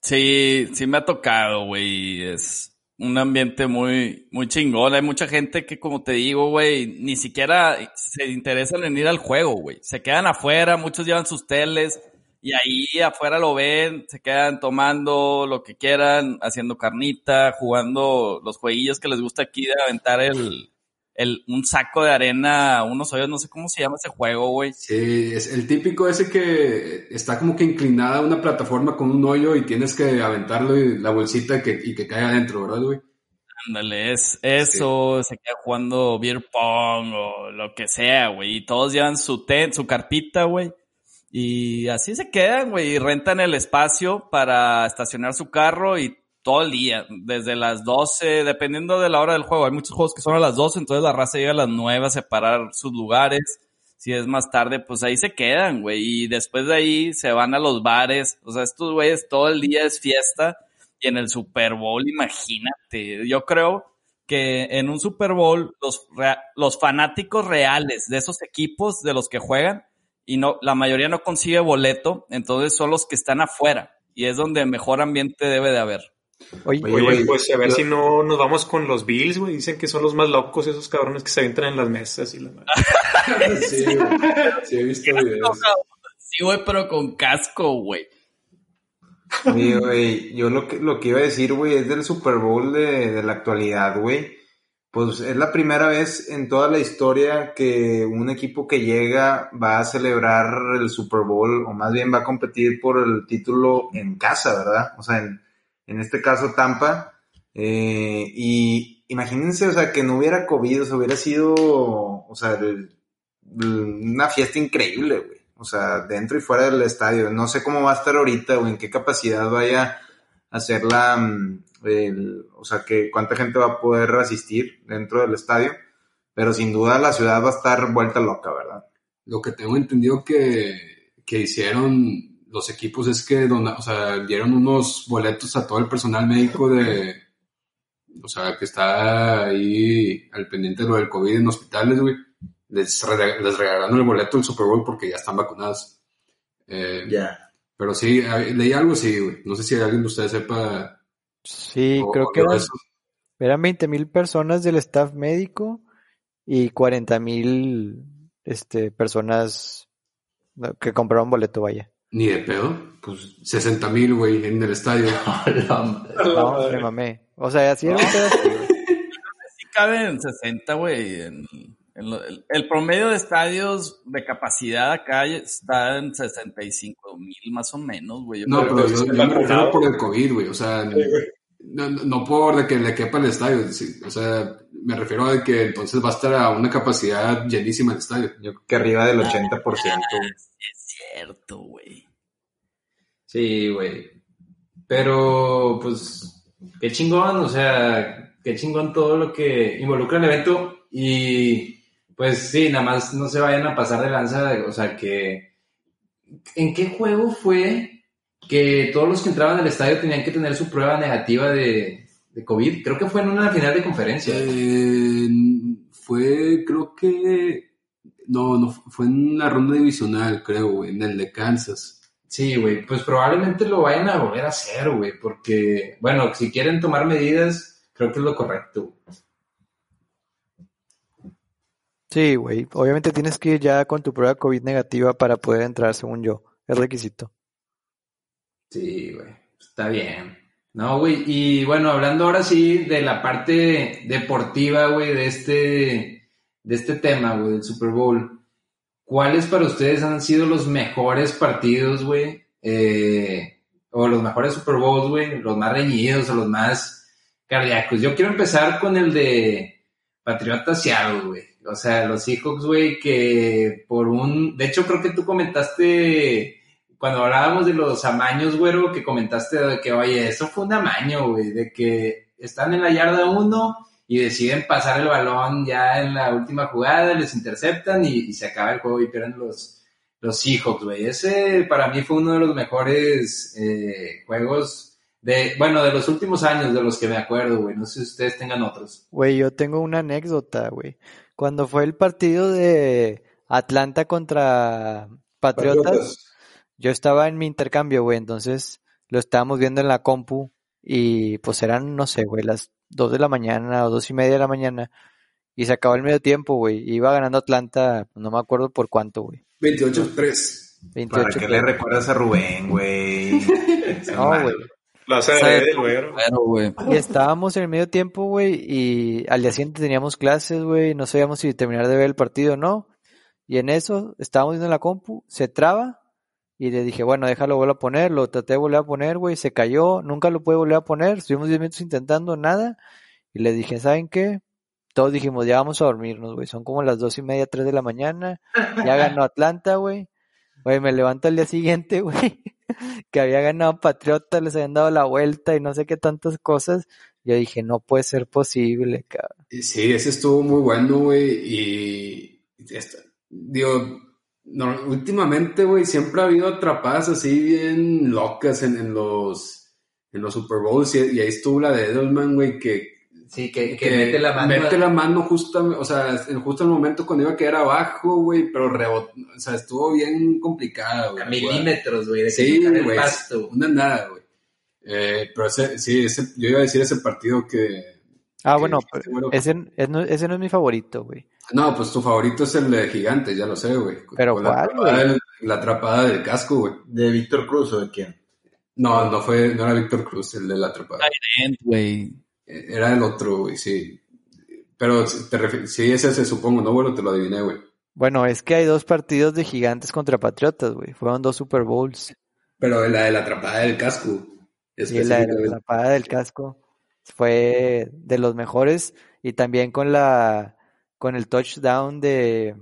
S6: Sí, sí me ha tocado, güey, es un ambiente muy, muy chingón. Hay mucha gente que, como te digo, güey, ni siquiera se interesan en ir al juego, güey. Se quedan afuera, muchos llevan sus teles y ahí afuera lo ven, se quedan tomando lo que quieran, haciendo carnita, jugando los jueguillos que les gusta aquí de aventar el, el, un saco de arena, unos hoyos, no sé cómo se llama ese juego, güey.
S5: Sí, es el típico ese que está como que inclinada una plataforma con un hoyo y tienes que aventarlo y la bolsita que, y que caiga adentro, ¿verdad, güey?
S6: Ándale, es eso, se queda jugando beer pong o lo que sea, güey. Y todos llevan su tent, su carpita, güey. Y así se quedan, güey, y rentan el espacio para estacionar su carro y todo el día, desde las 12, dependiendo de la hora del juego. Hay muchos juegos que son a las 12, entonces la raza llega a las 9 a separar sus lugares. Si es más tarde, pues ahí se quedan, güey. Y después de ahí se van a los bares. O sea, estos güeyes todo el día es fiesta. Y en el Super Bowl, imagínate. Yo creo que en un Super Bowl los, los fanáticos reales de esos equipos de los que juegan y no la mayoría no consigue boleto, entonces son los que están afuera y es donde mejor ambiente debe de haber.
S3: Oye, Oye pues a ver si no nos vamos con los Bills, güey. Dicen que son los más locos esos cabrones que se avientan en las mesas y la
S5: sí, sí, he visto videos.
S6: Sí, güey, pero con casco, güey.
S4: Sí, güey, yo lo que, lo que iba a decir, güey, es del Super Bowl de, de la actualidad, güey. Pues es la primera vez en toda la historia que un equipo que llega va a celebrar el Super Bowl, o más bien va a competir por el título en casa, ¿verdad? O sea, en, en este caso Tampa. Eh, y imagínense, o sea, que no hubiera COVID, o sea, hubiera sido, o sea, una fiesta increíble, güey. O sea, dentro y fuera del estadio. No sé cómo va a estar ahorita, o en qué capacidad vaya a hacerla, mm, o sea, que cuánta gente va a poder asistir dentro del estadio. Pero sin duda la ciudad va a estar vuelta loca, ¿verdad?
S5: Lo que tengo entendido que, que hicieron los equipos es que o sea, dieron unos boletos a todo el personal médico de, o sea, que está ahí al pendiente de lo del COVID en hospitales, güey. Les, regalaron el boleto del Super Bowl porque ya están vacunados. Eh, ya. Pero sí, leí algo sí, güey. No sé si alguien de ustedes sepa.
S1: Sí, creo que eran, eran 20 mil personas del staff médico y 40 mil este, personas que compraron boleto, vaya.
S5: Ni de pedo. Pues 60 mil, güey, en el estadio.
S1: no, me mamé. O sea, así era un
S6: Sí caben 60, güey. el, promedio de estadios de capacidad acá está en 65 mil más o menos, güey.
S5: No, pero yo, me refiero por el COVID, güey. O sea, No, no- no por de que le quepa el estadio, sí, o sea, me refiero a que entonces va a estar a una capacidad llenísima el estadio.
S4: Yo que arriba del 80%. güey.
S6: Es cierto, güey.
S2: Sí, güey. Pero, pues, qué chingón, o sea, qué chingón todo lo que involucra el evento. Y, pues, sí, nada más no se vayan a pasar de lanza, o sea, que... ¿En qué juego fue que todos los que entraban al estadio tenían que tener su prueba negativa de, de COVID? Creo que fue en una final de conferencia.
S5: Eh, fue, creo que, no, no, fue en la ronda divisional, creo, güey, en el de Kansas.
S2: Sí, güey, pues probablemente lo vayan a volver a hacer, güey, porque, bueno, si quieren tomar medidas, creo que es lo correcto.
S1: Sí, güey. Obviamente tienes que ir ya con tu prueba COVID negativa para poder entrar, según yo. Es requisito.
S2: Sí, güey, está bien. No, güey, y bueno, hablando ahora sí de la parte deportiva, güey, de este, de este tema, güey, del Super Bowl. ¿Cuáles para ustedes han sido los mejores partidos, güey? Eh, o los mejores Super Bowls, güey, los más reñidos o los más cardíacos. Yo quiero empezar con el de Patriotas Seattle, güey. O sea, los Seahawks, güey, que por un... De hecho, creo que tú comentaste cuando hablábamos de los amaños, güero, que comentaste de que, oye, eso fue un amaño, güey, de que están en la yarda uno y deciden pasar el balón ya en la última jugada, les interceptan y, y se acaba el juego y pierden los, los Seahawks, güey. Ese para mí fue uno de los mejores eh, juegos de, bueno, de los últimos años de los que me acuerdo, güey. No sé si ustedes tengan otros.
S1: Güey, yo tengo una anécdota, güey. Cuando fue el partido de Atlanta contra Patriotas, yo estaba en mi intercambio, güey, entonces lo estábamos viendo en la compu y pues eran, no sé, güey, las dos de la mañana o dos y media de la mañana y se acabó el medio tiempo, güey. Iba ganando Atlanta, no me acuerdo por cuánto, güey.
S5: 28-3.
S1: 28.
S4: ¿Para qué le recuerdas a Rubén, güey?
S1: No, güey.
S3: La sede.
S6: Pero, güey.
S1: Y estábamos en el medio tiempo, güey, y al día siguiente teníamos clases, güey, no sabíamos si terminar de ver el partido o no. Y en eso estábamos viendo la compu, se traba y le dije, bueno, déjalo volver a poner, lo traté de volver a poner, güey, se cayó, nunca lo pude volver a poner, estuvimos 10 minutos intentando nada y le dije, ¿saben qué? Todos dijimos, ya vamos a dormirnos, güey, son como las dos y media, tres de la mañana, ya ganó Atlanta, güey. Güey, me levanto al día siguiente, güey, que había ganado Patriota, les habían dado la vuelta y no sé qué tantas cosas. Yo dije, no puede ser posible, cabrón.
S5: Sí, ese estuvo muy bueno, güey, y, digo, no, últimamente, güey, siempre ha habido atrapadas así bien locas en, en los en los Super Bowls y, y ahí estuvo la de Edelman, güey, que,
S2: Sí, que, que mete la mano.
S5: mete la mano justo, o sea, en justo el momento cuando iba a quedar abajo, güey, pero rebotó, o sea, estuvo bien complicada, güey.
S2: a milímetros, güey, de que
S5: Sí,
S2: el
S5: güey.
S2: pasto.
S5: Una nada, güey. Eh, pero ese, sí, ese, yo iba a decir ese partido que...
S1: Ah,
S5: que
S1: bueno, pero ese, ese no es mi favorito, güey.
S5: No, pues tu favorito es el de Gigantes, ya lo sé, güey.
S1: Pero
S5: Con la
S1: ¿cuál,
S5: atrapada
S1: güey?
S5: del- La atrapada del casco, güey.
S4: ¿De Víctor Cruz o de quién?
S5: No, no fue, no era Víctor Cruz el de la atrapada.
S6: Güey.
S5: Eh, Era el otro, güey, sí. Pero te refi- sí, ese se supongo, ¿no? Bueno, te lo adiviné, güey.
S1: Bueno, es que hay dos partidos de gigantes contra patriotas, güey. Fueron dos Super Bowls.
S5: Pero la de la atrapada del casco.
S1: Y la de la atrapada del casco fue de los mejores. Y también con la con el touchdown de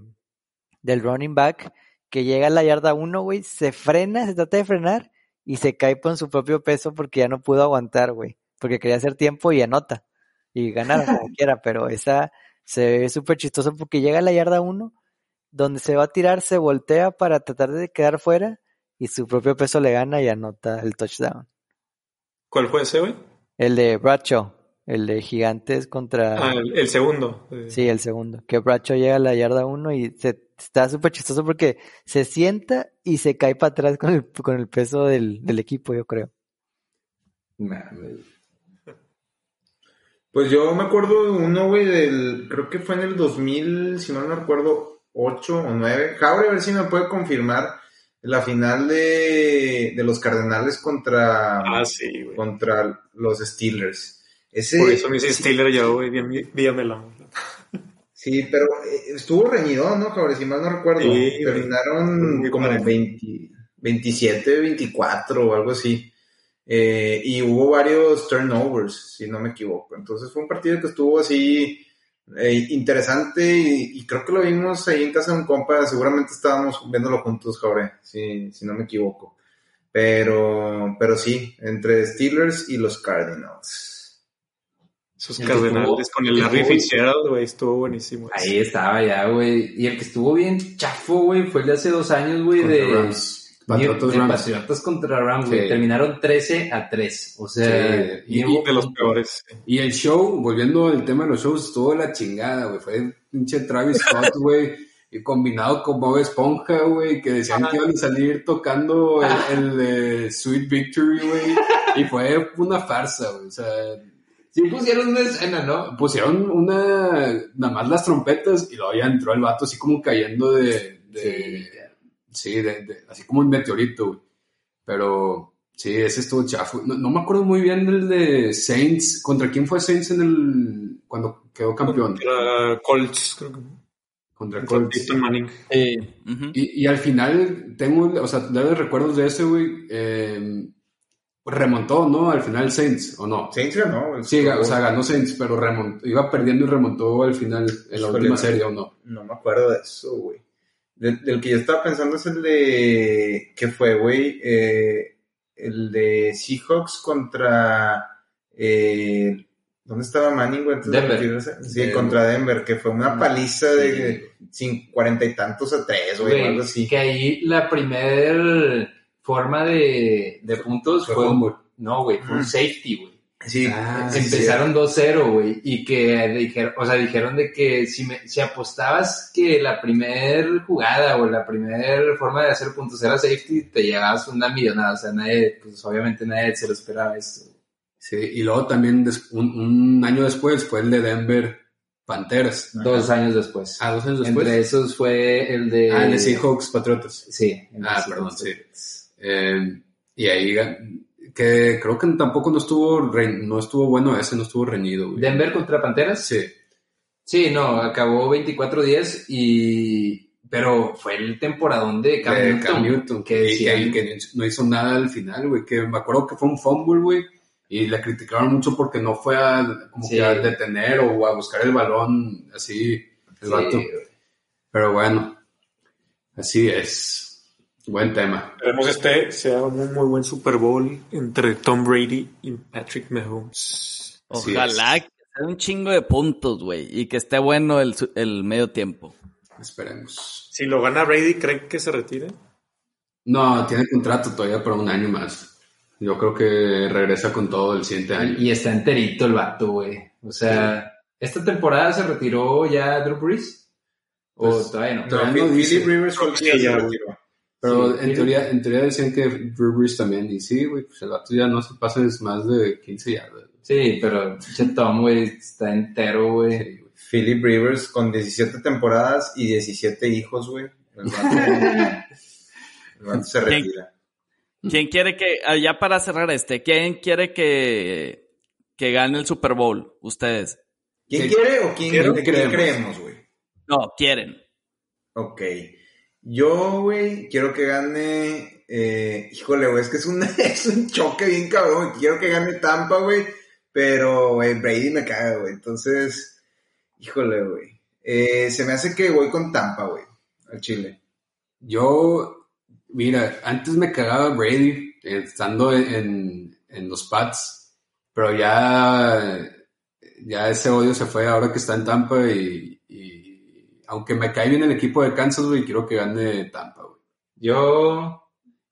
S1: del running back que llega a la yarda 1, güey, se frena, se trata de frenar y se cae por su propio peso porque ya no pudo aguantar, güey. Porque quería hacer tiempo y anota. Y ganar como quiera, pero esa se ve súper chistoso porque llega a la yarda 1, donde se va a tirar, se voltea para tratar de quedar fuera y su propio peso le gana y anota el touchdown.
S3: ¿Cuál fue ese, güey?
S1: El de Bradshaw, el de Gigantes contra...
S3: Ah, el, el segundo.
S1: Sí, el segundo. Que Bradshaw llega a la yarda 1 y se, está súper chistoso porque se sienta y se cae para atrás con el, con el peso del, del equipo, yo creo.
S4: Pues yo me acuerdo de uno, güey, del. Creo que fue en el 2000, si mal no recuerdo, 8 o 9. Jabre, a ver si me puede confirmar la final de, de los Cardenales contra,
S3: Ah, sí, güey.
S4: contra los Steelers. Ese,
S3: Por eso me hice
S4: sí,
S3: Steeler yo, güey. Bien, dígamelo.
S4: Sí, pero eh, estuvo reñido, ¿no, Jabre? Si mal no recuerdo.
S3: Sí.
S4: Terminaron como
S3: parejo.
S4: 20 27, 24 o algo así. Eh, y hubo varios turnovers, si no me equivoco. Entonces fue un partido que estuvo así eh, interesante y, y creo que lo vimos ahí en casa de un compa. Seguramente estábamos viéndolo juntos, Jaure, si, si no me equivoco. Pero, pero sí, entre Steelers y los Cardinals.
S3: Esos cardenales
S2: estuvo-
S3: con
S2: el
S3: Larry
S2: estuvo-
S3: Fitzgerald, güey, estuvo buenísimo.
S2: Ahí estaba ya, güey. Y el que estuvo bien chafo, güey, fue el de hace dos años, güey, de,
S5: Rams. Patriotas
S2: de
S5: Rams.
S2: Patriotas contra Rams, güey.
S5: Sí.
S2: Terminaron 13 a 3. O sea,
S5: Sí, y-
S3: Y de los peores. sí.
S5: Y el show, volviendo al tema de los shows, estuvo la chingada, güey. Fue pinche Travis Scott, güey. Y combinado con Bob Esponja, güey, que decían que iban a salir tocando el, Sweet Victory, güey. Y fue una farsa, güey. O sea,
S2: Sí pusieron una escena, ¿no?
S5: pusieron una, nada más las trompetas y luego ya entró el vato así como cayendo de, de sí, de, de- así como un meteorito, güey. Pero sí, ese estuvo chafo. No, no me acuerdo muy bien del de Saints. ¿Contra quién fue Saints en el cuando quedó campeón?
S3: Contra Colts, creo que.
S5: Contra Colts.
S6: Sí.
S5: Y, y al final tengo, o sea, leves recuerdos de ese, güey. eh, remontó, ¿no? Al final Saints, ¿o no?
S4: Saints ganó.
S5: Sí, o sea, ganó Saints, pero remontó, iba perdiendo y remontó al final en la última
S4: no.
S5: serie, ¿o no?
S4: No me acuerdo de eso, güey. Del, del que yo estaba pensando es el de. ¿Qué fue, güey? Eh, el de Seahawks contra. Eh, ¿Dónde estaba Manning, güey? antes de
S2: Denver.
S4: Sí,
S5: Denver.
S4: contra Denver, que fue una paliza de
S5: Sí.
S4: sin cuarenta y tantos a tres, Güey, algo así.
S2: que ahí la primer forma de, de puntos
S5: Fue
S2: no, güey, fue un
S4: Mm.
S2: safety, güey.
S4: Sí,
S5: Ah,
S4: sí,
S2: Empezaron 2-0, güey, y que dijeron, o sea, dijeron de que si, me- si apostabas que la primer jugada o la primer forma de hacer puntos era safety, te llevabas una millonada, o sea, nadie, pues obviamente nadie se lo esperaba eso.
S5: Sí, y luego también des- un, un año después fue el de Denver Panteras.
S2: Dos años después.
S5: Ah, dos años después.
S2: Entre esos fue el de...
S5: Ah, el de Seahawks Patriotas.
S2: Sí.
S5: Ah,
S2: Seahawks.
S5: perdón, sí. Eh, y ahí que creo que tampoco no estuvo re- no estuvo bueno ese, no estuvo reñido, güey.
S2: Denver contra Panteras.
S5: Sí.
S2: Sí, no, acabó 24-10 y... Pero fue el temporadón de Cam,
S5: de
S2: Newton,
S5: Cam Newton,
S2: que
S5: que,
S2: decían-
S5: que no hizo nada al final, güey, que me acuerdo que fue un fumble, güey, y le criticaron mucho porque no fue a, como
S2: Sí.
S5: que a detener o a buscar el balón, así, el
S2: Sí,
S5: vato. Pero bueno, así es. Buen tema.
S3: Esperemos este sea un muy buen Super Bowl entre Tom Brady y Patrick Mahomes.
S6: Ojalá que sea un chingo de puntos, güey, y que esté bueno el, el medio tiempo.
S5: Esperemos.
S3: Si lo gana Brady, ¿creen que se retire?
S5: No, tiene contrato todavía para un año más. Yo creo que regresa con todo el siguiente año.
S2: Y está enterito el vato, güey. O sea, ¿esta temporada se retiró ya Drew Brees? ¿O
S5: Pues,
S2: todavía no?
S5: todavía
S4: No,
S5: no dice.
S4: Rivers fue el que
S3: Sí,
S4: ya retiró.
S5: Pero
S2: Sí,
S5: en teoría, en teoría decían que Drew Brees también. Y sí, güey, pues el vato ya no se pasa más de 15 yardas.
S2: Sí, pero che Tom, güey, está entero, güey.
S5: Sí.
S4: Philip Rivers con 17 temporadas y 17 hijos, güey. El vato, el vato se retira.
S6: ¿Quién quiere que, ah, ya para cerrar este, quién quiere que, que gane el Super Bowl? Ustedes.
S4: ¿Quién
S5: ¿Qué-
S4: quiere o quién,
S5: quién creemos,
S4: güey?
S6: No, quieren.
S4: Ok. Yo, güey, quiero que gane. Eh, híjole, güey, es que es un, es un choque bien cabrón. Quiero que gane Tampa, güey. Pero, güey, Brady me caga, güey. Entonces, híjole, güey. Eh, se me hace que voy con Tampa, güey. Al Chile.
S5: Yo, mira, antes me cagaba Brady eh, estando en, en, en los Pats, pero ya, ya ese odio se fue ahora que está en Tampa y aunque me cae bien el equipo de Kansas, güey, quiero que gane Tampa, güey.
S2: Yo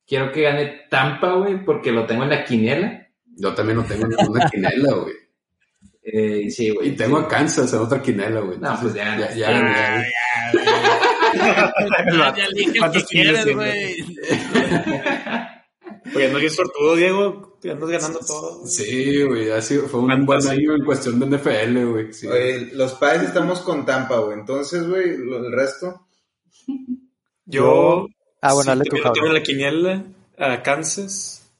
S2: quiero que gane Tampa, güey, porque lo tengo en la quiniela.
S5: Yo también no tengo ninguna quinela, güey.
S2: Eh, sí, güey.
S5: Y tengo a Kansas en otra quinela, güey.
S2: No, pues ya,
S5: ya,
S2: ya,
S5: ya,
S6: Ya, ya dije que
S3: ¿Cuántos
S6: quieres,
S3: tienes,
S6: güey.
S3: Oye, no es sortudo, Diego. Te andas ganando todo.
S5: Sí, güey, ha sido, fue un buen año en cuestión de NFL, güey. sí.
S4: Oye, los padres estamos con Tampa, güey. Entonces, güey, lo- el resto.
S3: Yo.
S1: Ah, bueno,
S3: sí,
S1: dale
S3: también tengo en la quiniela a Kansas.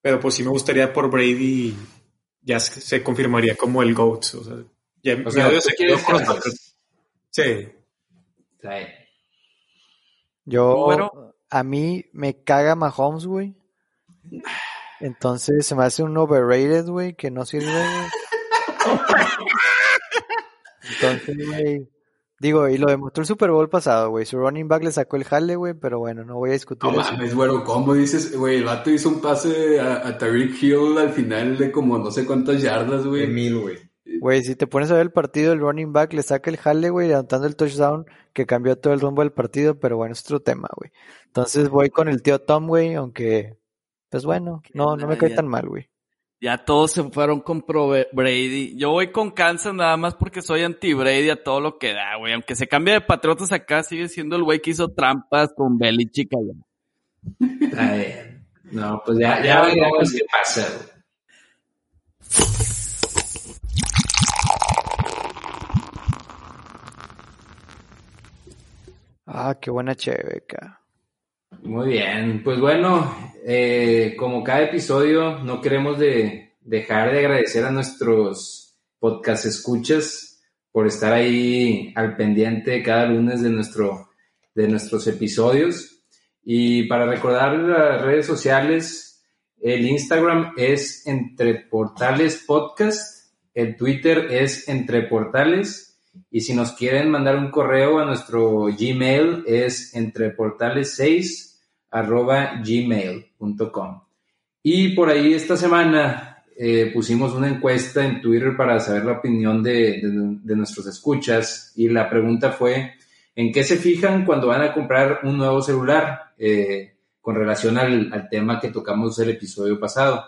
S3: Pero pues sí me gustaría por Brady. Ya se, se confirmaría como el GOAT. O sea, ya
S2: O sea,
S3: medio
S2: ¿tú
S3: se quedó con los. Sí.
S1: Yo,
S6: Bueno.
S1: a mí me caga Mahomes, güey. Entonces se me hace un overrated, güey, que no sirve, güey. Entonces, güey. Digo, y lo demostró el Super Bowl pasado, güey. Su running back le sacó el jale, güey, pero bueno, no voy a discutir
S5: No
S1: eso.
S5: mames, güero, ¿cómo dices? Güey, el vato hizo un pase a, a Tariq Hill al final de como no sé cuántas yardas,
S4: De
S5: güey.
S4: mil, güey.
S1: Güey, si te pones a ver el partido, el running back le saca el jale, güey, levantando el touchdown que cambió todo el rumbo del partido, pero bueno, es otro tema, güey. Entonces voy con el tío Tom, güey, aunque, pues bueno, no, no me cae tan mal, güey.
S6: Ya todos se fueron con Pro Brady. Yo voy con Kansas nada más porque soy anti-Brady a todo lo que da, güey. Aunque se cambie de Patriotas acá, sigue siendo el güey que hizo trampas con Belichick allá.
S2: Está bien. No, pues ya, ya veremos qué pasa, güey.
S1: Ah, qué buena cheveca.
S2: Muy bien, pues bueno, eh, como cada episodio, no queremos de, dejar de agradecer a nuestros podcast escuchas por estar ahí al pendiente cada lunes de, nuestro, de nuestros episodios. Y para recordar las redes sociales, el Instagram es Entre Portales Podcast, el Twitter es Entre Portales. Y si nos quieren mandar un correo a nuestro Gmail es entreportales6 arroba gmail.com. Y por ahí esta semana eh, pusimos una encuesta en Twitter para saber la opinión de, de, nuestros escuchas y la pregunta fue, ¿en qué se fijan cuando van a comprar un nuevo celular? Eh, con relación al, al, tema que tocamos el episodio pasado.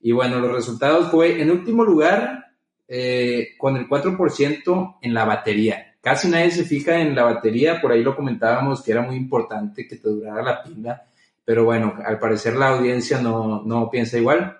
S2: Y bueno, los resultados fue, en último lugar, eh, con el 4% en la batería. Casi nadie se fija en la batería, por ahí lo comentábamos que era muy importante que te durara la pila, pero bueno, al parecer la audiencia no, no piensa igual.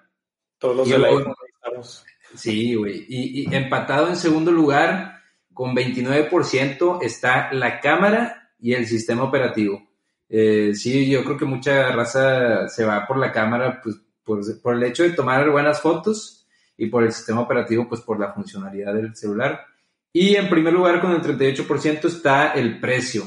S3: Todos los
S2: Y
S3: del
S2: luego-
S3: iPhone estamos.
S2: Sí, güey. Y, y empatado en segundo lugar, con 29%, está la cámara y el sistema operativo. Eh, sí, yo creo que mucha raza se va por la cámara, pues por, por el hecho de tomar buenas fotos y por el sistema operativo, pues por la funcionalidad del celular. Y en primer lugar, con el 38% está el precio.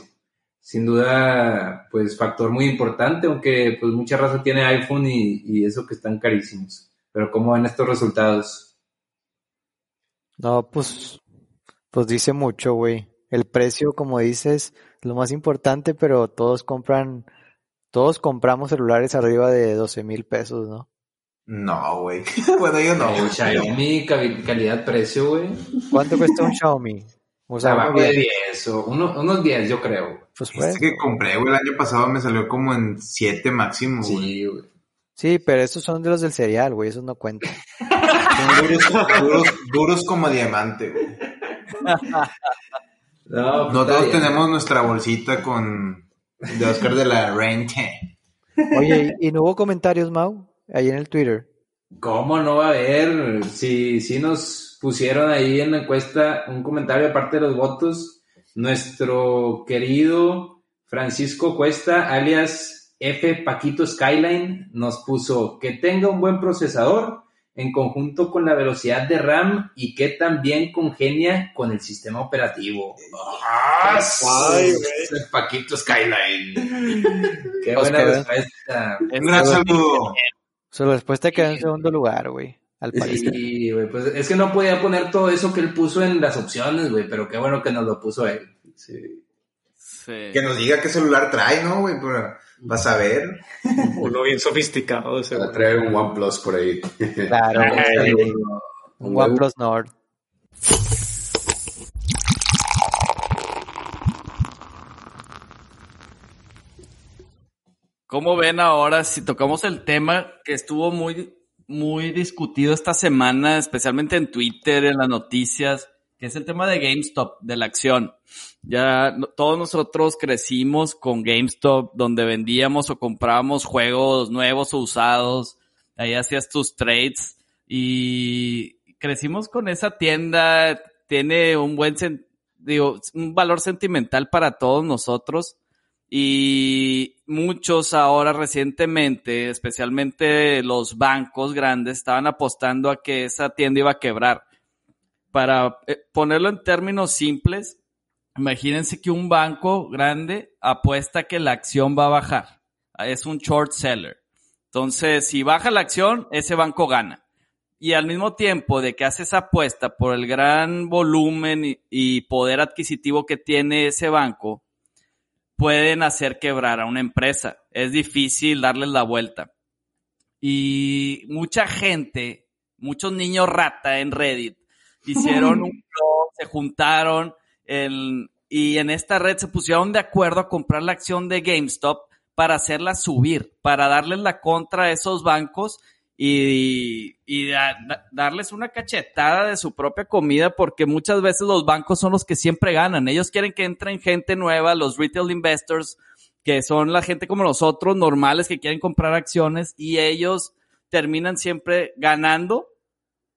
S2: Sin duda, pues factor muy importante, aunque pues mucha raza tiene iPhone y, eso que están carísimos. Pero ¿cómo van estos resultados?
S1: No, pues, pues dice mucho, güey. El precio, como dices, es lo más importante, pero todos compran, todos compramos celulares arriba de 12 mil pesos, ¿no?
S4: No, güey. bueno, yo no, güey.
S2: Xiaomi calidad-precio, güey.
S1: ¿Cuánto cuesta un Xiaomi? O sea,
S2: Abajo
S1: uno
S2: de
S1: bien,
S2: 10 o uno- unos 10, yo creo.
S1: pues fue.
S4: Este que compré, güey, el año pasado me salió como en 7 máximo, güey.
S2: Sí, güey.
S1: Sí, pero estos son de los del cereal, güey, esos no cuentan.
S4: Son duros, duros, duros como diamante, güey.
S2: No, pues,
S4: No
S2: está
S4: todos
S2: bien.
S4: tenemos nuestra bolsita con de Oscar de la Rente.
S1: Oye, ¿y, y no hubo comentarios, Mau? Ahí en el Twitter.
S2: ¿Cómo no va a haber? Si, si nos pusieron ahí en la encuesta un comentario aparte de los votos, nuestro querido Francisco Cuesta, alias F Paquito Skyline, nos puso que tenga un buen procesador en conjunto con la velocidad de RAM y que también congenia con el sistema operativo. ¡Ah!
S3: Ay,
S2: Paquito Skyline. Qué buena respuesta.
S4: Un gran saludo.
S1: Su respuesta quedó en segundo lugar, güey. Al parecer.
S2: Sí, güey, pues es que no podía poner todo eso que él puso en las opciones, güey, pero qué bueno que nos lo puso él. Sí.
S6: Sí.
S4: Que nos diga qué celular trae, ¿no, güey? Para, vas a ver.
S3: Uno bien sofisticado seguro.
S5: traer un OnePlus por ahí.
S1: Claro, un OnePlus Nord.
S6: ¿Cómo ven ahora si tocamos el tema que estuvo muy, muy discutido esta semana, especialmente en Twitter, en las noticias, que es el tema de GameStop, de la acción? Ya todos nosotros crecimos con GameStop, donde vendíamos o comprábamos juegos nuevos o usados, ahí hacías tus trades y crecimos con esa tienda, tiene un buen, digo, un valor sentimental para todos nosotros y muchos ahora recientemente, especialmente los bancos grandes, estaban apostando a que esa tienda iba a quebrar. Para eh, ponerlo en términos simples, imagínense que un banco grande apuesta que la acción va a bajar. Es un short seller. Entonces, si baja la acción, ese banco gana. Y al mismo tiempo de que hace esa apuesta por el gran volumen y, y poder adquisitivo que tiene ese banco, pueden hacer quebrar a una empresa. Es difícil darles la vuelta. Y mucha gente, muchos niños rata en Reddit, hicieron un blog, se juntaron en- y en esta red se pusieron de acuerdo a comprar la acción de GameStop para hacerla subir, para darles la contra a esos bancos y, y da- da- darles una cachetada de su propia comida porque muchas veces los bancos son los que siempre ganan. Ellos quieren que entren gente nueva, los retail investors, que son la gente como nosotros, normales, que quieren comprar acciones y ellos terminan siempre ganando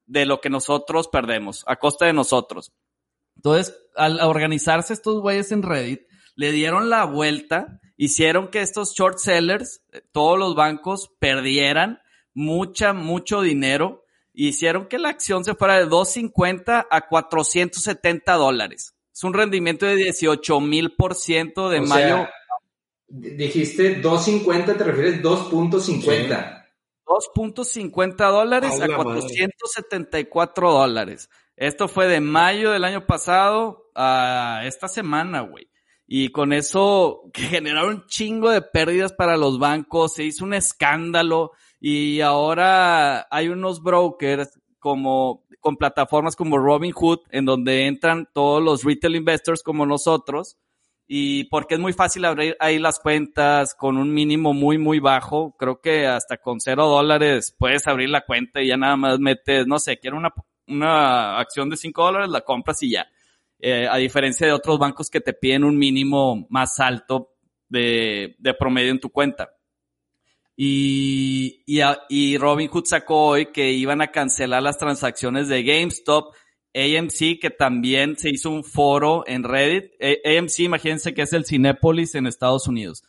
S6: de lo que nosotros perdemos, a costa de nosotros. Entonces, al organizarse estos güeyes en Reddit, le dieron la vuelta, hicieron que estos short sellers, eh, todos los bancos, perdieran mucha, mucho dinero, hicieron que la acción se fuera de 250 a 470 dólares. Es un rendimiento de 18 mil por ciento de
S2: O
S6: mayo.
S2: sea, dijiste 2.50, te refieres 2.50.
S6: 2.50 dólares
S3: A
S6: a
S3: la madre.
S6: 474 dólares. Esto fue de mayo del año pasado a esta semana, güey. Y con eso que generaron un chingo de pérdidas para los bancos, se hizo un escándalo y ahora hay unos brokers como con plataformas como Robinhood en donde entran todos los retail investors como nosotros y porque es muy fácil abrir ahí las cuentas con un mínimo muy, muy bajo. Creo que hasta con cero dólares puedes abrir la cuenta y ya nada más metes, no sé, quiero una, una acción de cinco dólares, la compras y ya. Eh, a diferencia de otros bancos que te piden un mínimo más alto de, de promedio en tu cuenta. Y, y, y Robinhood sacó hoy que iban a cancelar las transacciones de GameStop, AMC, que también se hizo un foro en Reddit. AMC, imagínense que es el Cinépolis en Estados Unidos,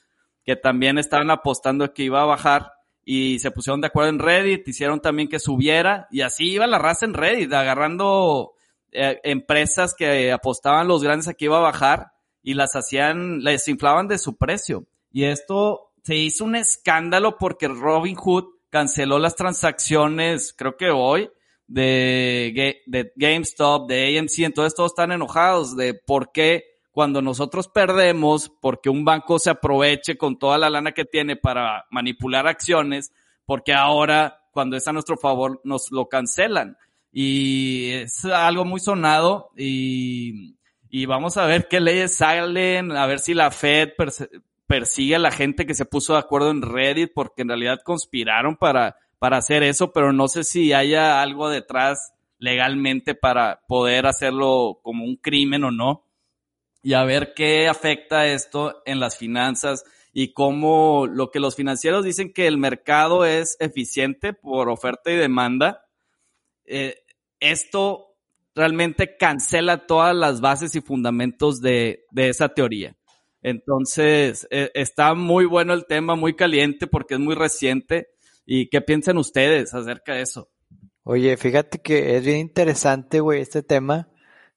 S6: que también estaban apostando que iba a bajar y se pusieron de acuerdo en Reddit, hicieron también que subiera y así iba la raza en Reddit, agarrando eh, empresas que apostaban los grandes a que iba a bajar y las hacían, les inflaban de su precio. Y esto se hizo un escándalo porque Robinhood canceló las transacciones, creo que hoy, de, de GameStop, de AMC, entonces todos están enojados de por qué cuando nosotros perdemos, porque un banco se aproveche con toda la lana que tiene para manipular acciones, porque ahora cuando es a nuestro favor nos lo cancelan. Y es algo muy sonado y, y vamos a ver qué leyes salen, a ver si la Fed persigue a la gente que se puso de acuerdo en Reddit, porque en realidad conspiraron para, para hacer eso, pero no sé si haya algo detrás legalmente para poder hacerlo como un crimen o no. Y a ver qué afecta esto en las finanzas y cómo lo que los financieros dicen que el mercado es eficiente por oferta y demanda. eh, esto realmente cancela todas las bases y fundamentos de, de esa teoría. Entonces, eh, está muy bueno el tema, muy caliente porque es muy reciente. ¿Y qué piensan ustedes acerca de eso?
S1: Oye, fíjate que es bien interesante, güey, este tema.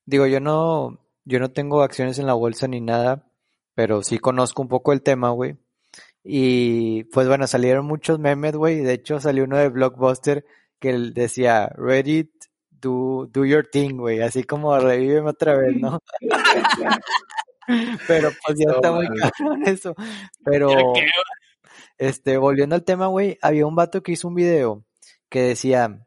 S1: Digo, yo no, yo no tengo acciones en la bolsa ni nada, pero sí conozco un poco el tema, güey. Y pues bueno, salieron muchos memes, güey. De hecho, salió uno de Blockbuster que él decía, Reddit, do, do your thing, güey. Así como revíveme otra vez, ¿no? Pero pues ya está muy cabrón eso. Pero, este, volviendo al tema, güey, había un vato que hizo un video que decía,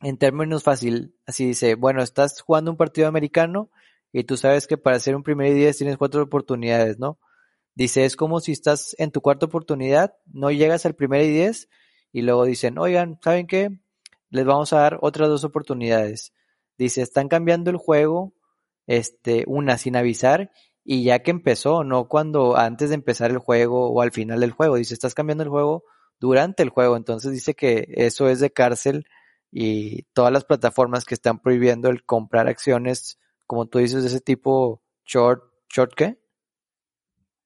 S1: en términos fácil, así dice, bueno, estás jugando un partido americano y tú sabes que para hacer un primer y diez tienes cuatro oportunidades, ¿no? Dice, es como si estás en tu cuarta oportunidad, no llegas al primer y diez y luego dicen, oigan, ¿saben qué? Les vamos a dar otras dos oportunidades. Dice, están cambiando el juego, este, una sin avisar y ya que empezó, no cuando antes de empezar el juego o al final del juego. Dice, estás cambiando el juego durante el juego. Entonces dice que eso es de cárcel y todas las plataformas que están prohibiendo el comprar acciones, como tú dices, de ese tipo short, short qué?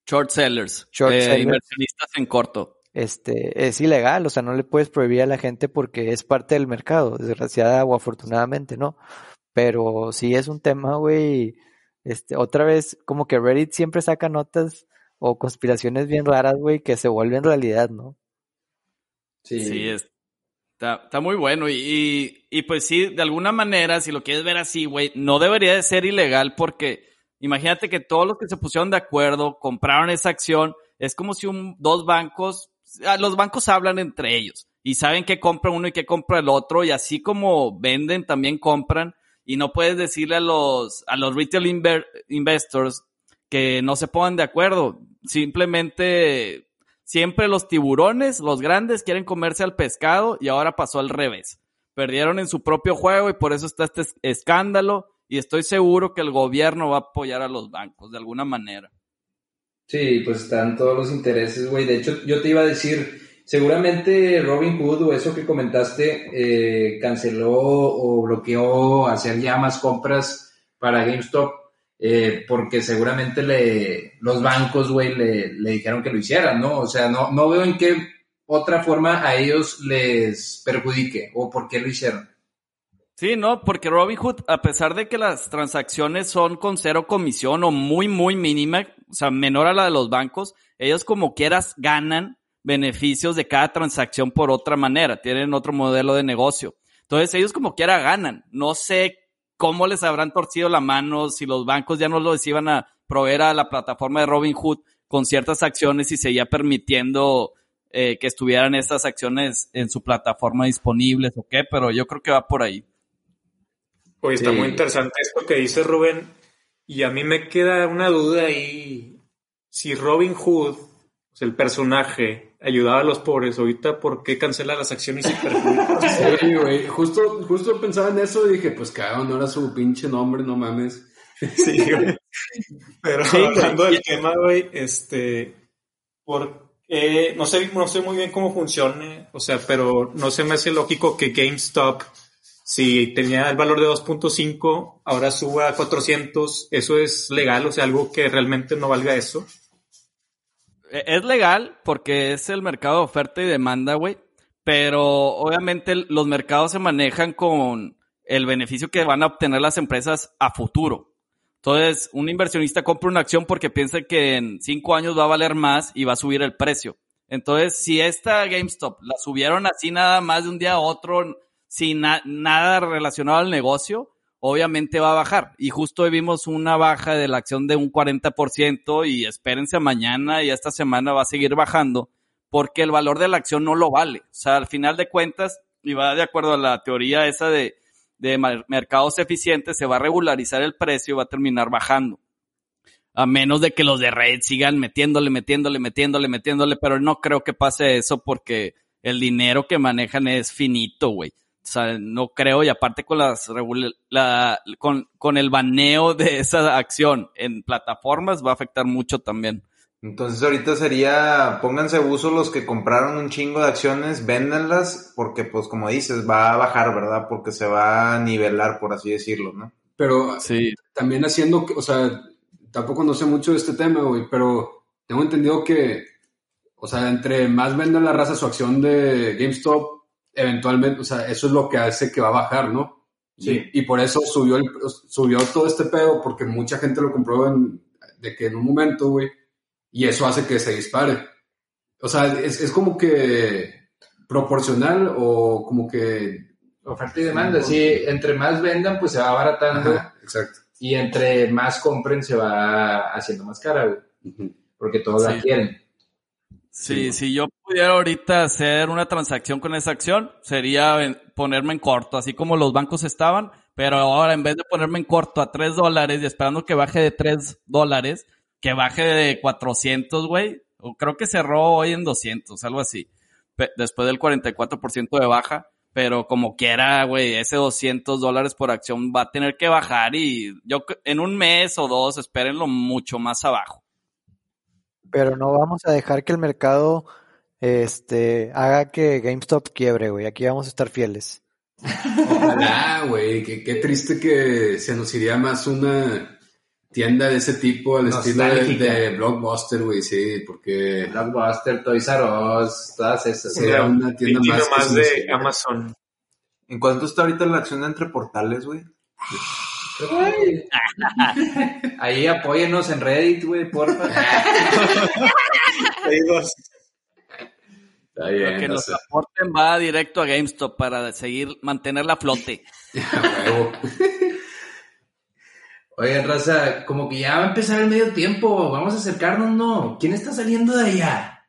S6: Short sellers,
S1: Short
S6: eh,
S1: sellers.
S6: inversionistas en corto.
S1: Este, es ilegal, o sea, no le puedes prohibir a la gente porque es parte del mercado, desgraciada o afortunadamente, ¿no? Pero sí es un tema, güey, este, otra vez, como que Reddit siempre saca notas o conspiraciones bien raras, güey, que se vuelven realidad, ¿no?
S2: Sí.
S6: Sí, es- está, está muy bueno. Y, y, y, pues sí, de alguna manera, si lo quieres ver así, güey, no debería de ser ilegal porque imagínate que todos los que se pusieron de acuerdo compraron esa acción. Es como si un, dos bancos, ah, los bancos hablan entre ellos y saben qué compra uno y qué compra el otro y así como venden, también compran y no puedes decirle a los, a los retail inver- investors que no se pongan de acuerdo. Simplemente siempre los tiburones, los grandes, quieren comerse al pescado y ahora pasó al revés. Perdieron en su propio juego y por eso está este es- escándalo y estoy seguro que el gobierno va a apoyar a los bancos de alguna manera.
S2: Sí, pues están todos los intereses, güey. De hecho, yo te iba a decir, seguramente Robin Hood o eso que comentaste eh, canceló o bloqueó hacer ya más compras para GameStop eh, porque seguramente le, los bancos, güey, le, le dijeron que lo hicieran, ¿no? O sea, no, no veo en qué otra forma a ellos les perjudique o por qué lo hicieron.
S6: Sí, no, porque Robinhood, a pesar de que las transacciones son con cero comisión o muy, muy mínima, o sea, menor a la de los bancos, ellos como quieras ganan beneficios de cada transacción por otra manera, tienen otro modelo de negocio. Entonces ellos como quiera ganan. No sé cómo les habrán torcido la mano si los bancos ya no los iban a proveer a la plataforma de Robinhood con ciertas acciones y seguía permitiendo eh, que estuvieran estas acciones en su plataforma disponibles o qué, pero yo creo que va por ahí.
S3: Oye, está
S2: Sí.
S3: muy interesante esto que dice Rubén. Y a mí me queda una duda ahí. Si Robin Hood, el personaje, ayudaba a los pobres, ahorita, ¿por qué cancela las acciones y perjudica?
S5: Sí, güey. Justo, justo pensaba en eso y dije, pues cada no era su pinche nombre, no mames.
S3: Sí, güey. Pero
S6: Sí, güey.
S3: hablando del tema, güey, este, porque no sé, no sé muy bien cómo funcione, o sea, pero no se me hace lógico que GameStop, si tenía el valor de 2.5, ahora suba a 400, eso es legal, o sea, algo que realmente no valga eso.
S6: Eh, Es legal porque es el mercado de oferta y demanda, güey. Pero obviamente los mercados se manejan con el beneficio que van a obtener las empresas a futuro. Entonces, un inversionista compra una acción porque piensa que en cinco años va a valer más y va a subir el precio. Entonces, si esta GameStop la subieron así nada más de un día a otro, sin na- nada relacionado al negocio, obviamente va a bajar. Y justo hoy vimos una baja de la acción de un 40% y espérense mañana y esta semana va a seguir bajando porque el valor de la acción no lo vale. O sea, al final de cuentas, y va de acuerdo a la teoría esa de, de mercados eficientes, se va a regularizar el precio y va a terminar bajando. A menos de que los de Red sigan metiéndole, metiéndole, metiéndole, metiéndole, pero no creo que pase eso porque el dinero que manejan es finito, güey. O sea, no creo, y aparte con las la, con, con el baneo de esa acción en plataformas va a afectar mucho también.
S4: Entonces ahorita sería, pónganse abuso los que compraron un chingo de acciones, véndanlas, porque pues como dices, va a bajar, ¿verdad? Porque se va a nivelar, por así decirlo, ¿no?
S5: Pero
S6: Sí.
S5: también haciendo, que- o sea, tampoco no sé mucho de este tema, güey, pero tengo entendido que, o sea, entre más venda la raza su acción de GameStop, eventualmente, o sea, eso es lo que hace que va a bajar, ¿no?
S2: Sí.
S5: Y, y por eso subió, el- subió todo este pedo, porque mucha gente lo compró en, de que en un momento, güey, y eso hace que se dispare. O sea, es, es como que proporcional o como que...
S2: Oferta y demanda, sí, entre más vendan, pues se va abaratando
S5: Ajá, exacto.
S2: y entre más compren se va haciendo más cara, güey, porque todos la
S6: Sí.
S2: quieren.
S6: Sí, si yo pudiera ahorita hacer una transacción con esa acción, sería ponerme en corto, así como los bancos estaban, pero ahora en vez de ponerme en corto a 3 dólares y esperando que baje de 3 dólares, que baje de 400, güey, o creo que cerró hoy en 200, algo así, después del 44% de baja, pero como quiera, güey, ese 200 dólares por acción va a tener que bajar y yo en un mes o dos, espérenlo mucho más abajo.
S1: Pero no vamos a dejar que el mercado este, haga que GameStop quiebre, güey. Aquí vamos a estar fieles.
S5: Ojalá, güey, qué, qué triste que se nos iría más una tienda de ese tipo al estilo de, de Blockbuster, güey, sí, porque
S2: Blockbuster, Toys R Us, todas esas.
S5: sería una tienda más,
S3: de
S5: iría.
S3: Amazon.
S4: ¿En cuánto está ahorita la acción entre portales, güey?
S2: Ahí apóyenos en Reddit, güey, porfa.
S5: Está
S6: Lo
S5: bien,
S6: que
S5: no
S6: nos
S5: sé.
S6: aporten va directo a GameStop para seguir, mantener la flote.
S2: Oigan, raza, como que ya va a empezar el medio tiempo. Vamos a acercarnos, ¿no? ¿Quién está saliendo de allá?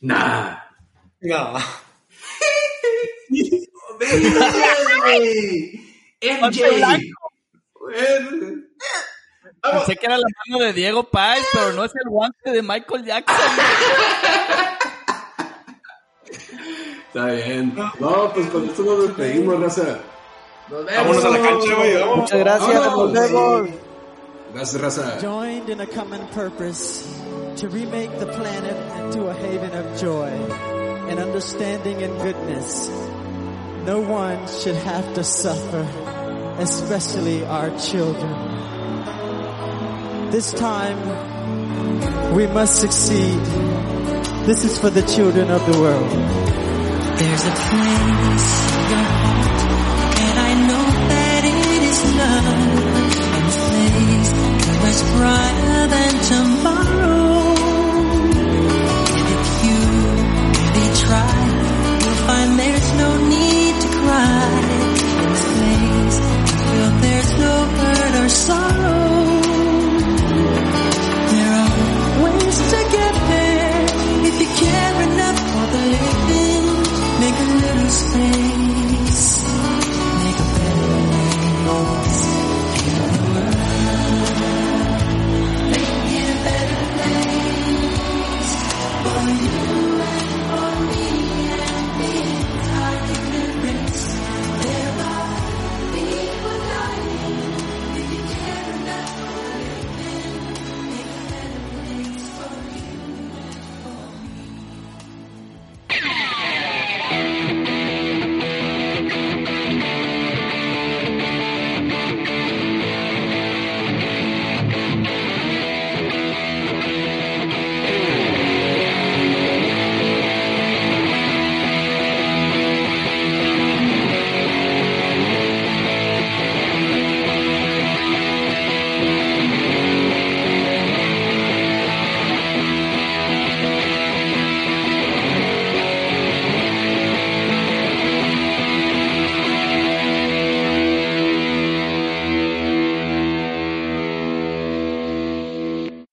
S5: Nah.
S3: No.
S2: MJ.
S6: Pensé que era la mano de Diego Páez, pero no es el guante de Michael Jackson.
S5: Está bien. No, pues con esto nos despedimos, raza.
S2: Nos vemos.
S3: Vámonos a la cancha, güey.
S1: Muchas gracias, nos vemos.
S5: Gracias, raza.
S7: joined in a common purpose to remake the planet into a haven of joy and understanding and goodness. No one should have to suffer, especially our children. This time, we must succeed. This is for the children of the world.
S8: There's a place in your heart, and I know that it is love. And a place much brighter than tomorrow. And if you really try, you'll find there's no need to cry. In this place, you feel there's no hurt or sorrow.